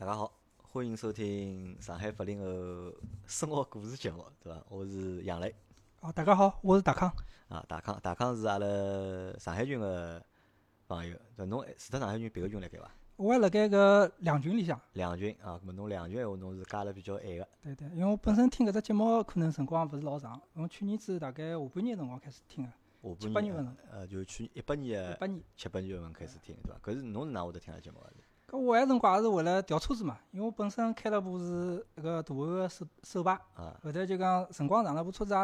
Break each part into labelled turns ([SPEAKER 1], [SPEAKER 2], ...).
[SPEAKER 1] 大家好，欢迎收听上海八零后生活故事节目，对伐？我是杨磊。
[SPEAKER 2] 哦，大家好，我是大康。
[SPEAKER 1] 啊，大康，大康是阿拉上海群个朋友。对，侬除脱上海群，别个群辣盖伐？
[SPEAKER 2] 我还辣盖搿两群里向。
[SPEAKER 1] 两群啊，么侬两群闲话，侬是加了比较晚个。
[SPEAKER 2] 对对，因为我本身听搿只节目可能辰光勿是老长，从去年子大概下半年辰光开始听个。
[SPEAKER 1] 下
[SPEAKER 2] 半年八月份。
[SPEAKER 1] 呃，就去年一八年。
[SPEAKER 2] 一八年。
[SPEAKER 1] 七八月份开始听，对伐？搿是侬是哪会得听个节目个？
[SPEAKER 2] 搿我埃辰光也是为了调车子嘛，因为我本身开了部是一个大个手手排，后头就讲辰光长了，部车子也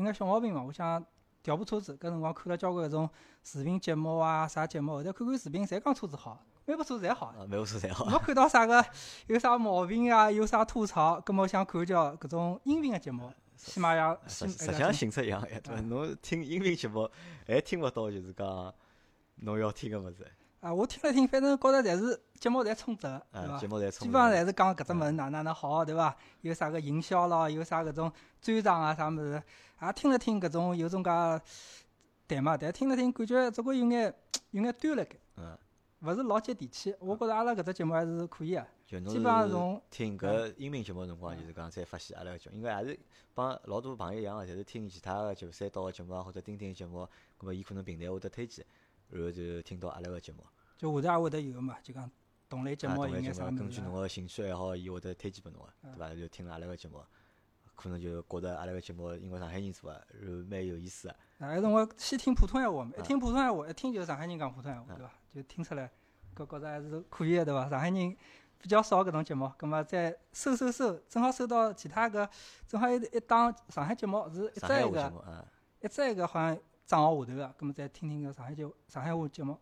[SPEAKER 2] 有眼小毛病嘛，我想调部车子。搿辰光看了交关搿种视频节目啊，啥节目，后头看看视频，侪讲车子好，每部车子侪好。
[SPEAKER 1] 每部车侪好。
[SPEAKER 2] 没看到啥个 有啥毛病啊，有啥吐槽，搿么我想看叫搿种音频个节目，起码要。
[SPEAKER 1] 实实际上性质一样，对伐侬听音频节目还听勿到，就是讲侬要听个物事。
[SPEAKER 2] 啊，我听了听，反正觉着侪是节目侪充值，对伐？基本上侪是讲搿只物事哪哪能好，对伐？有啥个营销咯，有啥搿种专场啊啥物事，也听了听搿种有种介谈嘛，但听了听感觉总归有眼有眼端辣盖，嗯，勿是老接地气。我觉着阿拉搿只节目还是可以个，基本上从
[SPEAKER 1] 听搿音频节目辰光，就是讲才发现阿拉个节目，应该也是帮老多朋友一样个，侪是听其他个就三刀个节目啊，或者钉钉个节目，搿么伊可能平台会得推荐，然后就听到阿拉个节目。
[SPEAKER 2] 就下头也会得有个嘛，就讲同类节目
[SPEAKER 1] 有
[SPEAKER 2] 眼啥
[SPEAKER 1] 根据侬个兴趣爱好，伊会得推荐拨侬个，对伐？就听阿拉个节目，可能就觉着阿拉个节目因为上海人做个，然后蛮有意思个。
[SPEAKER 2] 那还是我先听普通闲话嘛，一听普通闲话，一听就是上海人讲普通闲话，对伐？就听出来，搿觉着还是可以个，对伐？上海人比较少搿种节目，葛末再搜搜搜，正好搜到其他个，正好一一档上海节目是一只一个，一只一个好像账号下头个，葛末再听听个上海节上海话节目。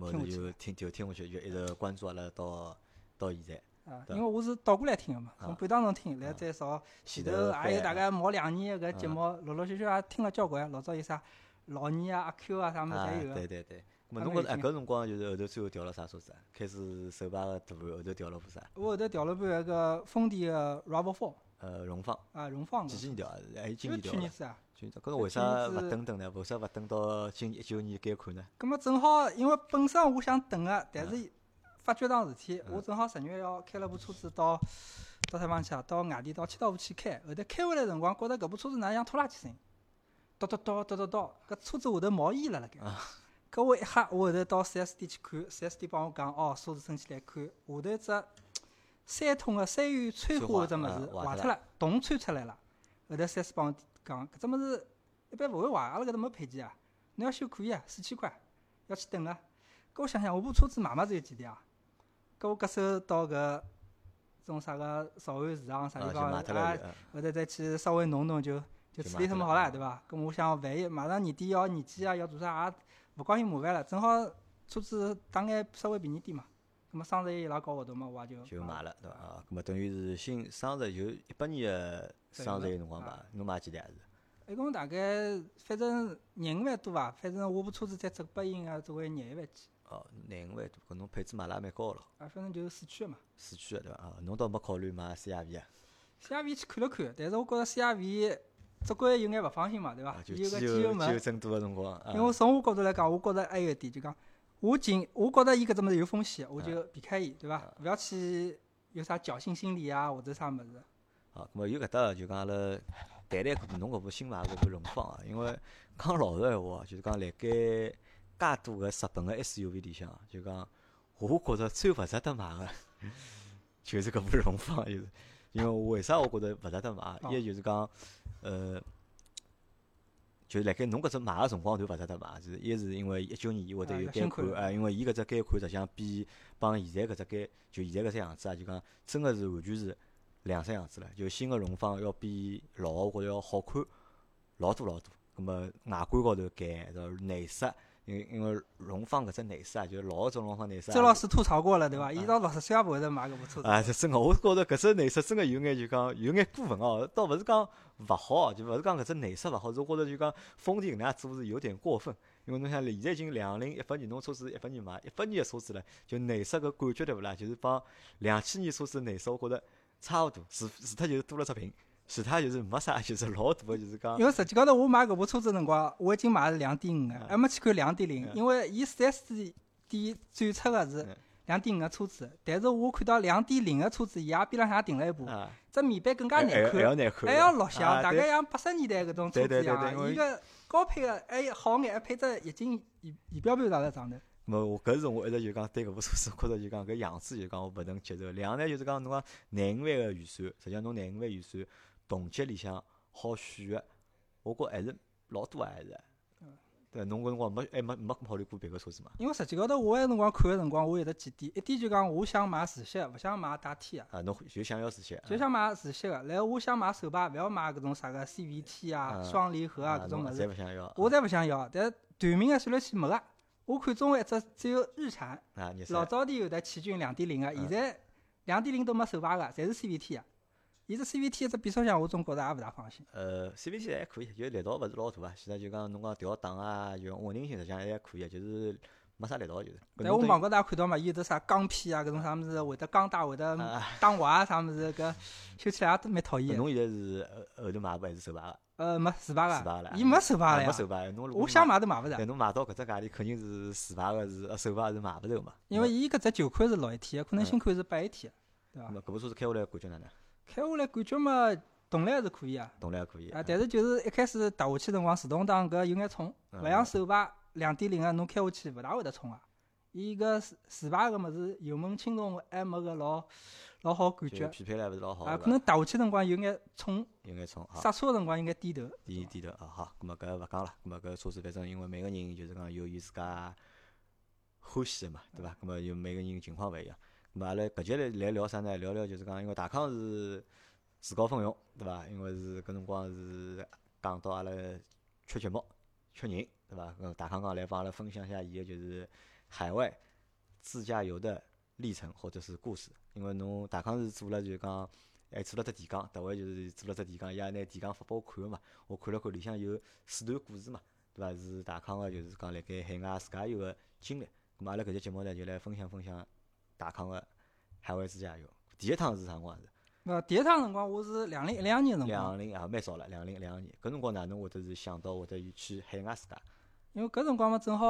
[SPEAKER 1] 么就听就听下去，就一直关注阿拉到到现在。
[SPEAKER 2] 啊，因为我是倒过来听个嘛，从半当中听，来再朝前头还有大概毛两年搿节目，陆陆续续也听了交关。老早有啥老二啊、阿 Q 啊啥物事侪有个。
[SPEAKER 1] 对对对。么侬搿搿辰光就是后头最后调了啥车子啊？开始手把个大后头调了部啥？
[SPEAKER 2] 我后头调了部那个丰田个 Rav Four。
[SPEAKER 1] 呃，荣放。
[SPEAKER 2] 啊，荣放。
[SPEAKER 1] 几几年调啊？还是今年调？
[SPEAKER 2] 去年子啊。
[SPEAKER 1] 搿个为啥勿等等呢？为啥勿等到今年一九年改款呢？
[SPEAKER 2] 葛末正好，因为本身我想等个，但是发觉桩事体，我正好十月要开了部车子到到啥地方去啊？到外地到千岛湖去开。后头开回来辰光，觉着搿部车子哪像拖拉机声音，叨叨叨叨叨叨，搿车子下头冒烟了辣盖。搿我一吓，我后头到四 S 店去看，四 S 店帮我讲，哦，车子升起来看，下头只三通个三元催化搿只物事坏脱了，洞穿出来了。后头四 S 帮我。讲搿只物事一般勿会坏，阿拉搿搭没配件啊。侬要修可以啊，四千块，要去等个。搿我想想，我部车子买嘛只有几钿啊？搿我搿手到搿种啥个潮安市场啥地方啊？后头再去稍微弄弄就就处理脱么好了，对伐？搿我想万一马上年底要年检啊，要做啥也勿高兴麻烦了。正好车子打眼稍微便宜点嘛。搿么双十一伊拉搞活动嘛，我也就
[SPEAKER 1] 就买了，对伐？啊，搿么等于是新双十就一八年个双十一辰光买，侬买几钿还是？
[SPEAKER 2] 一共大概反正廿五万多伐，反正我部车子再折拨伊啊，只会廿一万几。
[SPEAKER 1] 哦，廿五万多，搿侬配置买了也蛮高了。
[SPEAKER 2] 啊，反正就是四驱个嘛。
[SPEAKER 1] 四驱个对伐？啊，侬倒没考虑买 CRV 啊
[SPEAKER 2] ？CRV 去看了看，但是我觉着 CRV 总归有眼勿放心嘛，对伐？
[SPEAKER 1] 有
[SPEAKER 2] 个机油门。
[SPEAKER 1] 机油增多个辰光。
[SPEAKER 2] 因为从我角度来讲，我觉着还有一点就讲，我尽我觉着伊搿只物事有风险，我就避开伊，对伐？勿要去有啥侥幸心理啊，或者啥物事。
[SPEAKER 1] 好，咾么有搿搭就讲阿拉。谈谈搿侬搿部新买搿部荣放啊，因为讲老实闲话，就是讲辣盖介多个日本个 SUV 里向，就讲我觉着最勿值得买个，就是搿部荣放，就是因为为啥我觉着勿值得买？一就是讲，呃，就是辣盖侬搿只买个辰光就勿值得买，是一是因为一九年伊会得有改款，啊，因为伊搿只改款实际上比帮现在搿只改，就现在搿只样子啊，就讲真个是完全是。两只样子了，就新个荣放要比老个或者要好看老多老多。葛末外观高头改，然后内饰，因因为荣放搿只内饰啊，就老个种荣放内饰。
[SPEAKER 2] 周老师吐槽过了，对伐？伊到六十岁也勿会得买搿部车子。
[SPEAKER 1] 啊，这真个，我觉着搿只内饰真个有眼就讲有眼过分哦，倒勿是讲勿好，就勿是讲搿只内饰勿好，是觉着就讲丰田搿能样做是有点过分。因为侬想，现在已经两零一八年，侬车子一八年买，一八年个车子了，就内饰搿感觉对勿啦？就是帮两千年车子内饰，我觉着。差勿多，除除脱就是多了只屏，其他就是没啥，就是老大个，就是讲。
[SPEAKER 2] 因为实际高头我买搿部车子辰光，我已经买了两点五个，还没去看两点零，因为伊四 S 店展出个是两点五个车子，但是我看到两点零个车子，伊也边浪向停了一部，
[SPEAKER 1] 啊，
[SPEAKER 2] 只面板更加难看，
[SPEAKER 1] 还要难看，
[SPEAKER 2] 还要录像，
[SPEAKER 1] 啊对
[SPEAKER 2] 大概像八十年代搿种车子一样伊个高配个还好眼，还配只液晶仪仪表盘啥在上头。
[SPEAKER 1] 没，我搿是我一直就讲对搿部车子，觉着就讲搿样子就讲我勿能接受。两呢就是讲侬讲廿五万个预算，实际上侬廿五万预算，同级里向好选个，我觉还是老多啊还是
[SPEAKER 2] 嗯。
[SPEAKER 1] 对，侬搿辰光没还没没考虑过别个车子嘛？
[SPEAKER 2] 因为实际高头我埃辰光看个辰光，我有得几点，一点就讲我想买自吸，勿想买带天个。
[SPEAKER 1] 啊，侬就想要自吸，
[SPEAKER 2] 就想买自吸个，然后我想买手把，勿要买搿种啥个 CVT 啊、
[SPEAKER 1] 啊
[SPEAKER 2] 双离合啊搿种物事，
[SPEAKER 1] 侪勿想要。
[SPEAKER 2] 我侪勿想要。但短命个算来器没个，我看中一只只有日产，老早点有得奇骏两点零个，
[SPEAKER 1] 嗯
[SPEAKER 2] 现在两点零都没手把个，侪是 CVT 啊。伊只 CVT 一只变速箱，我总觉着也勿大放心。
[SPEAKER 1] 呃，CVT 还可以，就力道勿是老大啊。现在就讲侬讲调档啊，就稳定性实际上还可以，就是没啥力道就是。
[SPEAKER 2] 但我网高头也看到嘛，伊有得啥钢片啊，搿种啥物事会得钢带，会得
[SPEAKER 1] 啊，
[SPEAKER 2] 打滑啊啥物事，搿修起来也都蛮讨厌的。
[SPEAKER 1] 侬现在是后后头买部还是手把个？
[SPEAKER 2] 呃，没自排个，伊没手把了
[SPEAKER 1] 没。手把的。侬
[SPEAKER 2] 我想买都买勿着
[SPEAKER 1] 但，侬买到搿只价钿，肯定是自排个是，呃手排是买勿着嘛。
[SPEAKER 2] 因为伊搿只旧款是六 AT 的，可能
[SPEAKER 1] 嗯
[SPEAKER 2] 新款是八 AT 的，对伐
[SPEAKER 1] 那？搿部车子开下来感觉哪能？
[SPEAKER 2] 开下来感觉嘛，动力还是可以啊，
[SPEAKER 1] 动力还可以。
[SPEAKER 2] 啊，但是就是一开始踏下去辰光，自动挡搿有眼冲，
[SPEAKER 1] 嗯
[SPEAKER 2] 勿像手排两点零个，侬开下去勿大会得冲啊。伊搿自自排个物事，油门轻重还没个老老好感觉
[SPEAKER 1] 就匹配了还勿是老好。
[SPEAKER 2] 啊，可能踏下去辰光有眼冲，
[SPEAKER 1] 有眼冲好。
[SPEAKER 2] 刹车个辰光应该低头。
[SPEAKER 1] 低低头啊，好，咁么搿勿讲了，咁么搿车子反正因为每个人就是讲有伊自家欢喜个嘛，对伐？咁么有每个人情况勿一样。咁么阿拉搿节来来聊啥呢？聊聊就是讲，因为大康是自告奋勇，对伐？因为是搿辰光是讲到阿拉缺节目、缺人，对伐？搿大康讲来帮阿拉分享一下伊个就是海外自驾游的历程或者是故事。因为侬大康是做了就是讲。还做了只提纲，特为就是做了只提纲，伊也拿提纲发拨我看个嘛。我看了看，里向有四段故事嘛，对伐？是大康个，就是讲辣盖海外自驾游个经历。咁么阿拉搿节节目呢，就来分享分享大康个海外自驾游。第一趟是啥辰光是？
[SPEAKER 2] 呃，第一趟辰光我是两零一两年辰光，
[SPEAKER 1] 两零啊，蛮早了，两零一两年。搿辰光哪能会得是想到会得去海外自驾？
[SPEAKER 2] 因为搿辰光嘛正好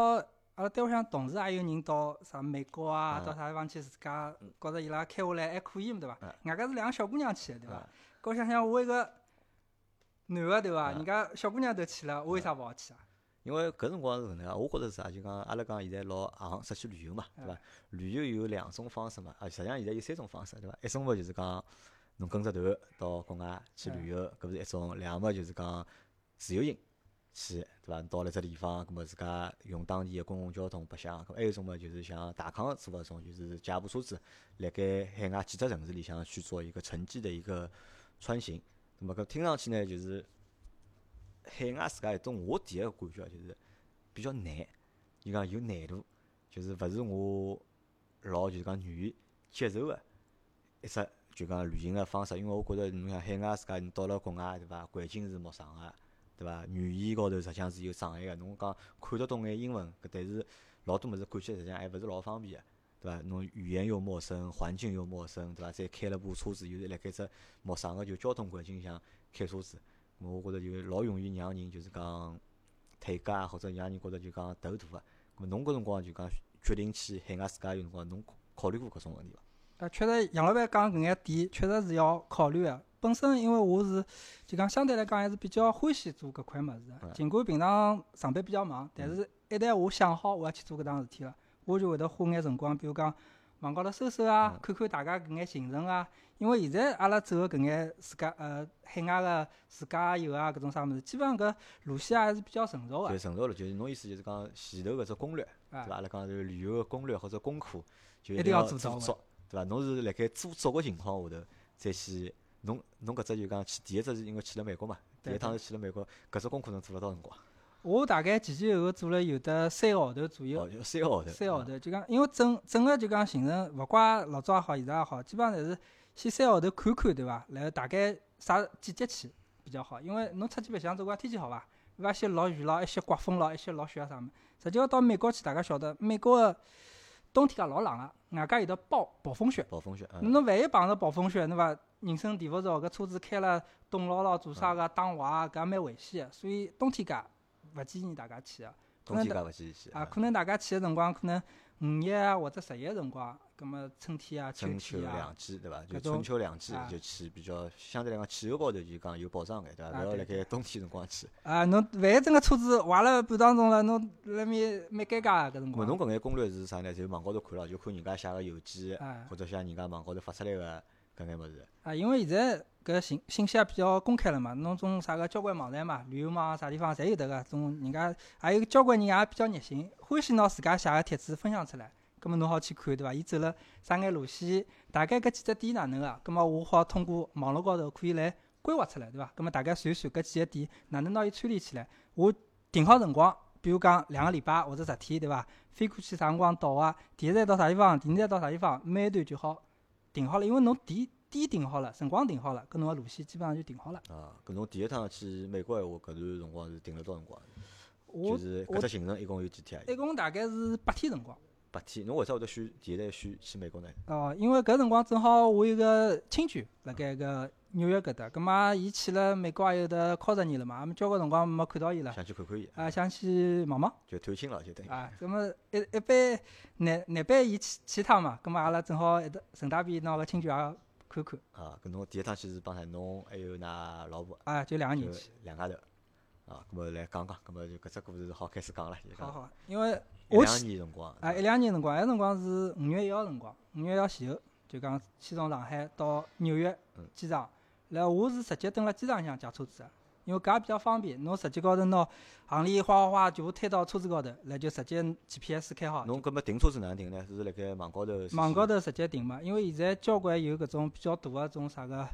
[SPEAKER 2] 阿拉单位向同事也有人到啥美国啊，
[SPEAKER 1] 嗯
[SPEAKER 2] 到啥地方去自驾，觉着伊拉开下来还可以嘛，对伐
[SPEAKER 1] 嗯？
[SPEAKER 2] 外加是两个小姑娘去的，对伐
[SPEAKER 1] 啊？
[SPEAKER 2] 搿想想我一个男个对伐？
[SPEAKER 1] 嗯
[SPEAKER 2] 人家小姑娘都去了，我为啥勿好去啊？
[SPEAKER 1] 因为搿辰光是搿能介，我觉着是啥？就讲阿拉讲现在老行出去旅游嘛，对伐？旅游有两种方式嘛，啊，实际上现在有三种方式，对伐？一种么就是讲侬跟着团到国外去旅游，搿是一种；两么就是讲自由行去，对伐？到了一只地方，葛末自家用当地个公共交通白相。搿还有一种么就是像大康做搿种，就是借部车子，辣盖海外几只城市里向去做一个城际的一个穿行。那么搿听上去呢，就是海外自家一种，我第一个感觉就是比较难，伊讲有难度，就是勿是我老就是讲愿意接受个一只就讲旅行个方式，因为我觉着侬像海外自家，你到了国外对伐，环境是陌生个，对伐？语言高头实际上是有障碍个，侬讲看得懂眼英文，搿但是老多物事看起来实际上还勿是老方便个。对伐？侬语言又陌生，环境又陌生，对伐？再开了部车子，又是辣盖只陌生个就交通环境下开车子，我觉着就老容易让人就是讲退驾啊，或者让人觉着就讲头大个。咾侬搿辰光就讲决定去海外自驾游辰光，侬考考虑过搿种问题伐？
[SPEAKER 2] 啊，确实杨老板讲搿眼点确实是要考虑个。本身因为我是就讲相对来讲还是比较欢喜做搿块物事的，
[SPEAKER 1] 嗯
[SPEAKER 2] 尽管平常上班比较忙，但是一旦我想好我要去做搿档事体了，我就会得花眼辰光，比如讲网高头搜搜啊
[SPEAKER 1] 嗯，
[SPEAKER 2] 看看大家搿眼行程啊。因为现在阿拉走个搿眼自家呃海外个自驾游啊搿种啥物事，基本上搿路线还是比较成熟个
[SPEAKER 1] 就。成熟了，就是侬意思就是讲前头搿只攻略，对伐？
[SPEAKER 2] 啊，
[SPEAKER 1] 阿拉讲就是旅游个攻略或者功课，就
[SPEAKER 2] 一定要
[SPEAKER 1] 要
[SPEAKER 2] 做
[SPEAKER 1] 足，对伐？侬是辣盖做足个情况下头再去，侬侬搿只就讲去第一只是因为去了美国嘛，第一趟是去了美国，搿只功课侬做了多少辰光？
[SPEAKER 2] 我大概前前后后做了有得三个号头左右
[SPEAKER 1] 三个号头。
[SPEAKER 2] 三个号头，就讲，因为整整个就讲行程，勿怪老早也好，现在也好，基本上侪是先三个号头看看，对伐？然后大概啥季节去比较好，因为侬出去白相，总归天气好伐？对伐？一些落雨咯，一些刮风咯，一些落雪啊啥物事。实际要到美国去，大家晓得，美国个冬天介老冷个，外加有得暴暴风雪。
[SPEAKER 1] 暴风雪，嗯，
[SPEAKER 2] 侬万一碰着暴风雪，对伐？人生地勿熟，搿车子开了冻牢牢，做啥
[SPEAKER 1] 嗯
[SPEAKER 2] 个打滑啊，搿也蛮危险个。所以冬天介勿建议大家去个。
[SPEAKER 1] 冬天介勿建议去。
[SPEAKER 2] 啊，可能大家去个辰光，可能五一啊或者十一个辰光，葛末春天啊、秋
[SPEAKER 1] 春秋
[SPEAKER 2] 天啊
[SPEAKER 1] 两，季对伐？就春秋两季
[SPEAKER 2] 啊
[SPEAKER 1] 就去比较相对来讲气候高头就讲有保障眼，对伐？勿要辣盖冬天辰光去。
[SPEAKER 2] 啊，侬万一真个车子坏了半当中了，侬辣面蛮尴尬个搿辰
[SPEAKER 1] 咾么侬。搿眼攻略是啥呢？就网高头看了，就看人家写个邮件，
[SPEAKER 2] 啊
[SPEAKER 1] 或者像人家网高头发出来个搿眼物事。
[SPEAKER 2] 啊，因为现在搿信信息也比较公开了嘛，侬种啥个交关网站嘛，旅游网啥地方侪有得个，种人家还有交关人也比较热心，欢喜拿自家写个帖子分享出来。葛末侬好去看，对伐？伊走了啥眼路线，大概搿几只点哪能个？葛末我好通过网络高头可以来规划出来，对伐？葛末大概算算搿几个点哪能拿伊串联起来。我定好辰光，比如讲两个礼拜或者十天，对伐？飞过去啥辰光到啊？第一站到啥地方？第二站到啥地方？每一段就好定好了，因为侬点点定好了，辰光定好了，搿侬个路线基本上就定好了。
[SPEAKER 1] 啊，搿侬第一趟去美国闲话，搿段辰光是定了多少辰光？
[SPEAKER 2] 我
[SPEAKER 1] 就是搿只行程一共有几天啊？
[SPEAKER 2] 一共大概是八天辰光。
[SPEAKER 1] 八天。侬为啥会得选第一站选去美国呢？
[SPEAKER 2] 哦，因为搿辰光正好我有个亲眷辣盖搿纽约搿搭，葛末伊去了美国也有得靠十年了嘛，也么交关辰光没看到伊了，
[SPEAKER 1] 想去看看伊，
[SPEAKER 2] 啊，想去望望
[SPEAKER 1] 就探亲了，就等于。
[SPEAKER 2] 啊。葛末一一般难难办伊去去趟嘛，葛末阿拉正好一搭顺带便拿个亲眷也看看，
[SPEAKER 1] 啊，搿侬第一趟去是帮啥？侬还有㑚老婆，
[SPEAKER 2] 啊，就两个人去。
[SPEAKER 1] 两家头。啊，咁么来讲讲，搿么就搿只故事好开始讲了，讲
[SPEAKER 2] 好好，因为
[SPEAKER 1] 一两年辰光。
[SPEAKER 2] 啊一两年辰光，埃辰光是五月一号辰光，五月一号前后，就讲先从上海到纽约
[SPEAKER 1] 嗯
[SPEAKER 2] 机场，然后我是直接蹲辣机场里向借车子个，因为搿也比较方便，侬直接高头拿行李哗哗哗全部推到车子高头，然后就直接 GPS 开好，
[SPEAKER 1] 侬搿么停车子哪能停呢？是辣盖网高头？
[SPEAKER 2] 网高头直接停嘛，因为现在交关有搿种比较大个种啥个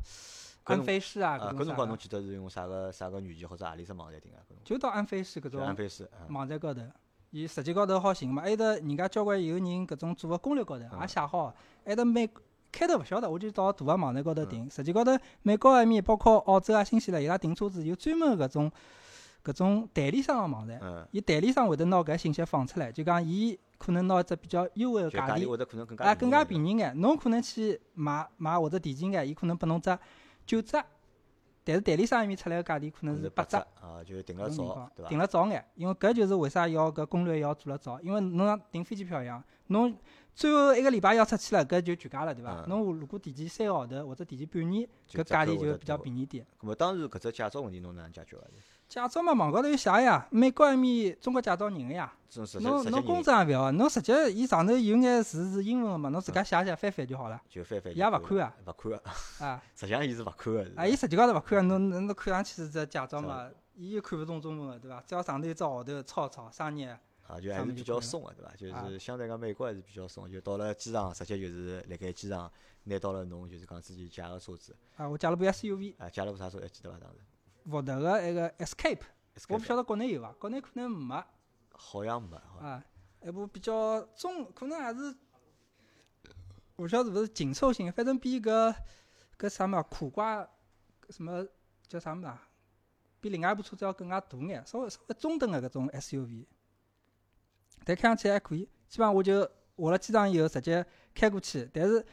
[SPEAKER 2] 安飞士啊，
[SPEAKER 1] 啊，搿辰光侬记得是用啥个啥个软件或者何里只网站订啊？
[SPEAKER 2] 就到安飞士搿
[SPEAKER 1] 种安
[SPEAKER 2] 种
[SPEAKER 1] 飞士，嗯
[SPEAKER 2] 网站高头。伊实际高头好寻嘛，还有得人家交关有人搿种做个攻略高头
[SPEAKER 1] 嗯
[SPEAKER 2] 也写好个，还有得美开头勿晓得，我就到大个网站高头
[SPEAKER 1] 嗯
[SPEAKER 2] 订。实际高头美国埃面包括澳洲啊、新西兰，伊拉订车子有专门搿种搿种代理商个网站，
[SPEAKER 1] 嗯，
[SPEAKER 2] 伊代理商会得拿搿信息放出来，就讲伊可能拿一只比较优惠个价钿，啊更加
[SPEAKER 1] 便宜
[SPEAKER 2] 眼。侬可能去买买或者提前眼，伊可能拨侬只九折，但是代理商埃面出来个价钿可能
[SPEAKER 1] 是
[SPEAKER 2] 是八折。
[SPEAKER 1] 啊，就定了早
[SPEAKER 2] 搿种情况，
[SPEAKER 1] 对伐？
[SPEAKER 2] 订了早眼，因为搿就是为啥要搿攻略要做了早，因为侬像订飞机票一样，侬最后一个礼拜要出去了，搿就全价了，对伐？
[SPEAKER 1] 嗯
[SPEAKER 2] 侬如果提前三个号头或者提前半年，搿价钿就比较便宜点。
[SPEAKER 1] 咾么当时搿只驾照问题侬哪能解决个？
[SPEAKER 2] 驾照嘛，网高头有写呀，美国埃面中国驾照人个呀，侬侬公
[SPEAKER 1] 实际人
[SPEAKER 2] 证也勿要，侬直接伊上头有眼字是英文个嘛，侬自家写写翻翻就好了，
[SPEAKER 1] 就翻翻
[SPEAKER 2] 伊也勿看啊，
[SPEAKER 1] 勿看个，
[SPEAKER 2] 啊
[SPEAKER 1] 实际上伊是勿看个。
[SPEAKER 2] 啊，伊实际高头勿看啊，侬侬侬看上去是只驾照嘛，伊又看勿懂中文个，对伐？只要上头有只号头抄抄生日。
[SPEAKER 1] 啊，就还是比较松个，对伐？就
[SPEAKER 2] 啊
[SPEAKER 1] 是相对讲美国还是比较松，就到了机场直接就是辣盖机场拿到了侬就是讲自己借个车子，
[SPEAKER 2] 啊，我借了部 SUV，
[SPEAKER 1] 啊，借了部啥车还记得伐？当时
[SPEAKER 2] 福特个埃个 Escape，我不晓
[SPEAKER 1] 得，
[SPEAKER 2] 国内有伐？国内可能没
[SPEAKER 1] 好像没，
[SPEAKER 2] 啊，一部比较中，可能还是我不晓得是勿是紧凑型，反正比搿搿啥物事苦瓜什么叫啥么啊？比另外一部车子要更加大眼，稍微稍微中等个搿种 SUV，但开上去还可以。基本上我就下了机场以后直接开过去，但是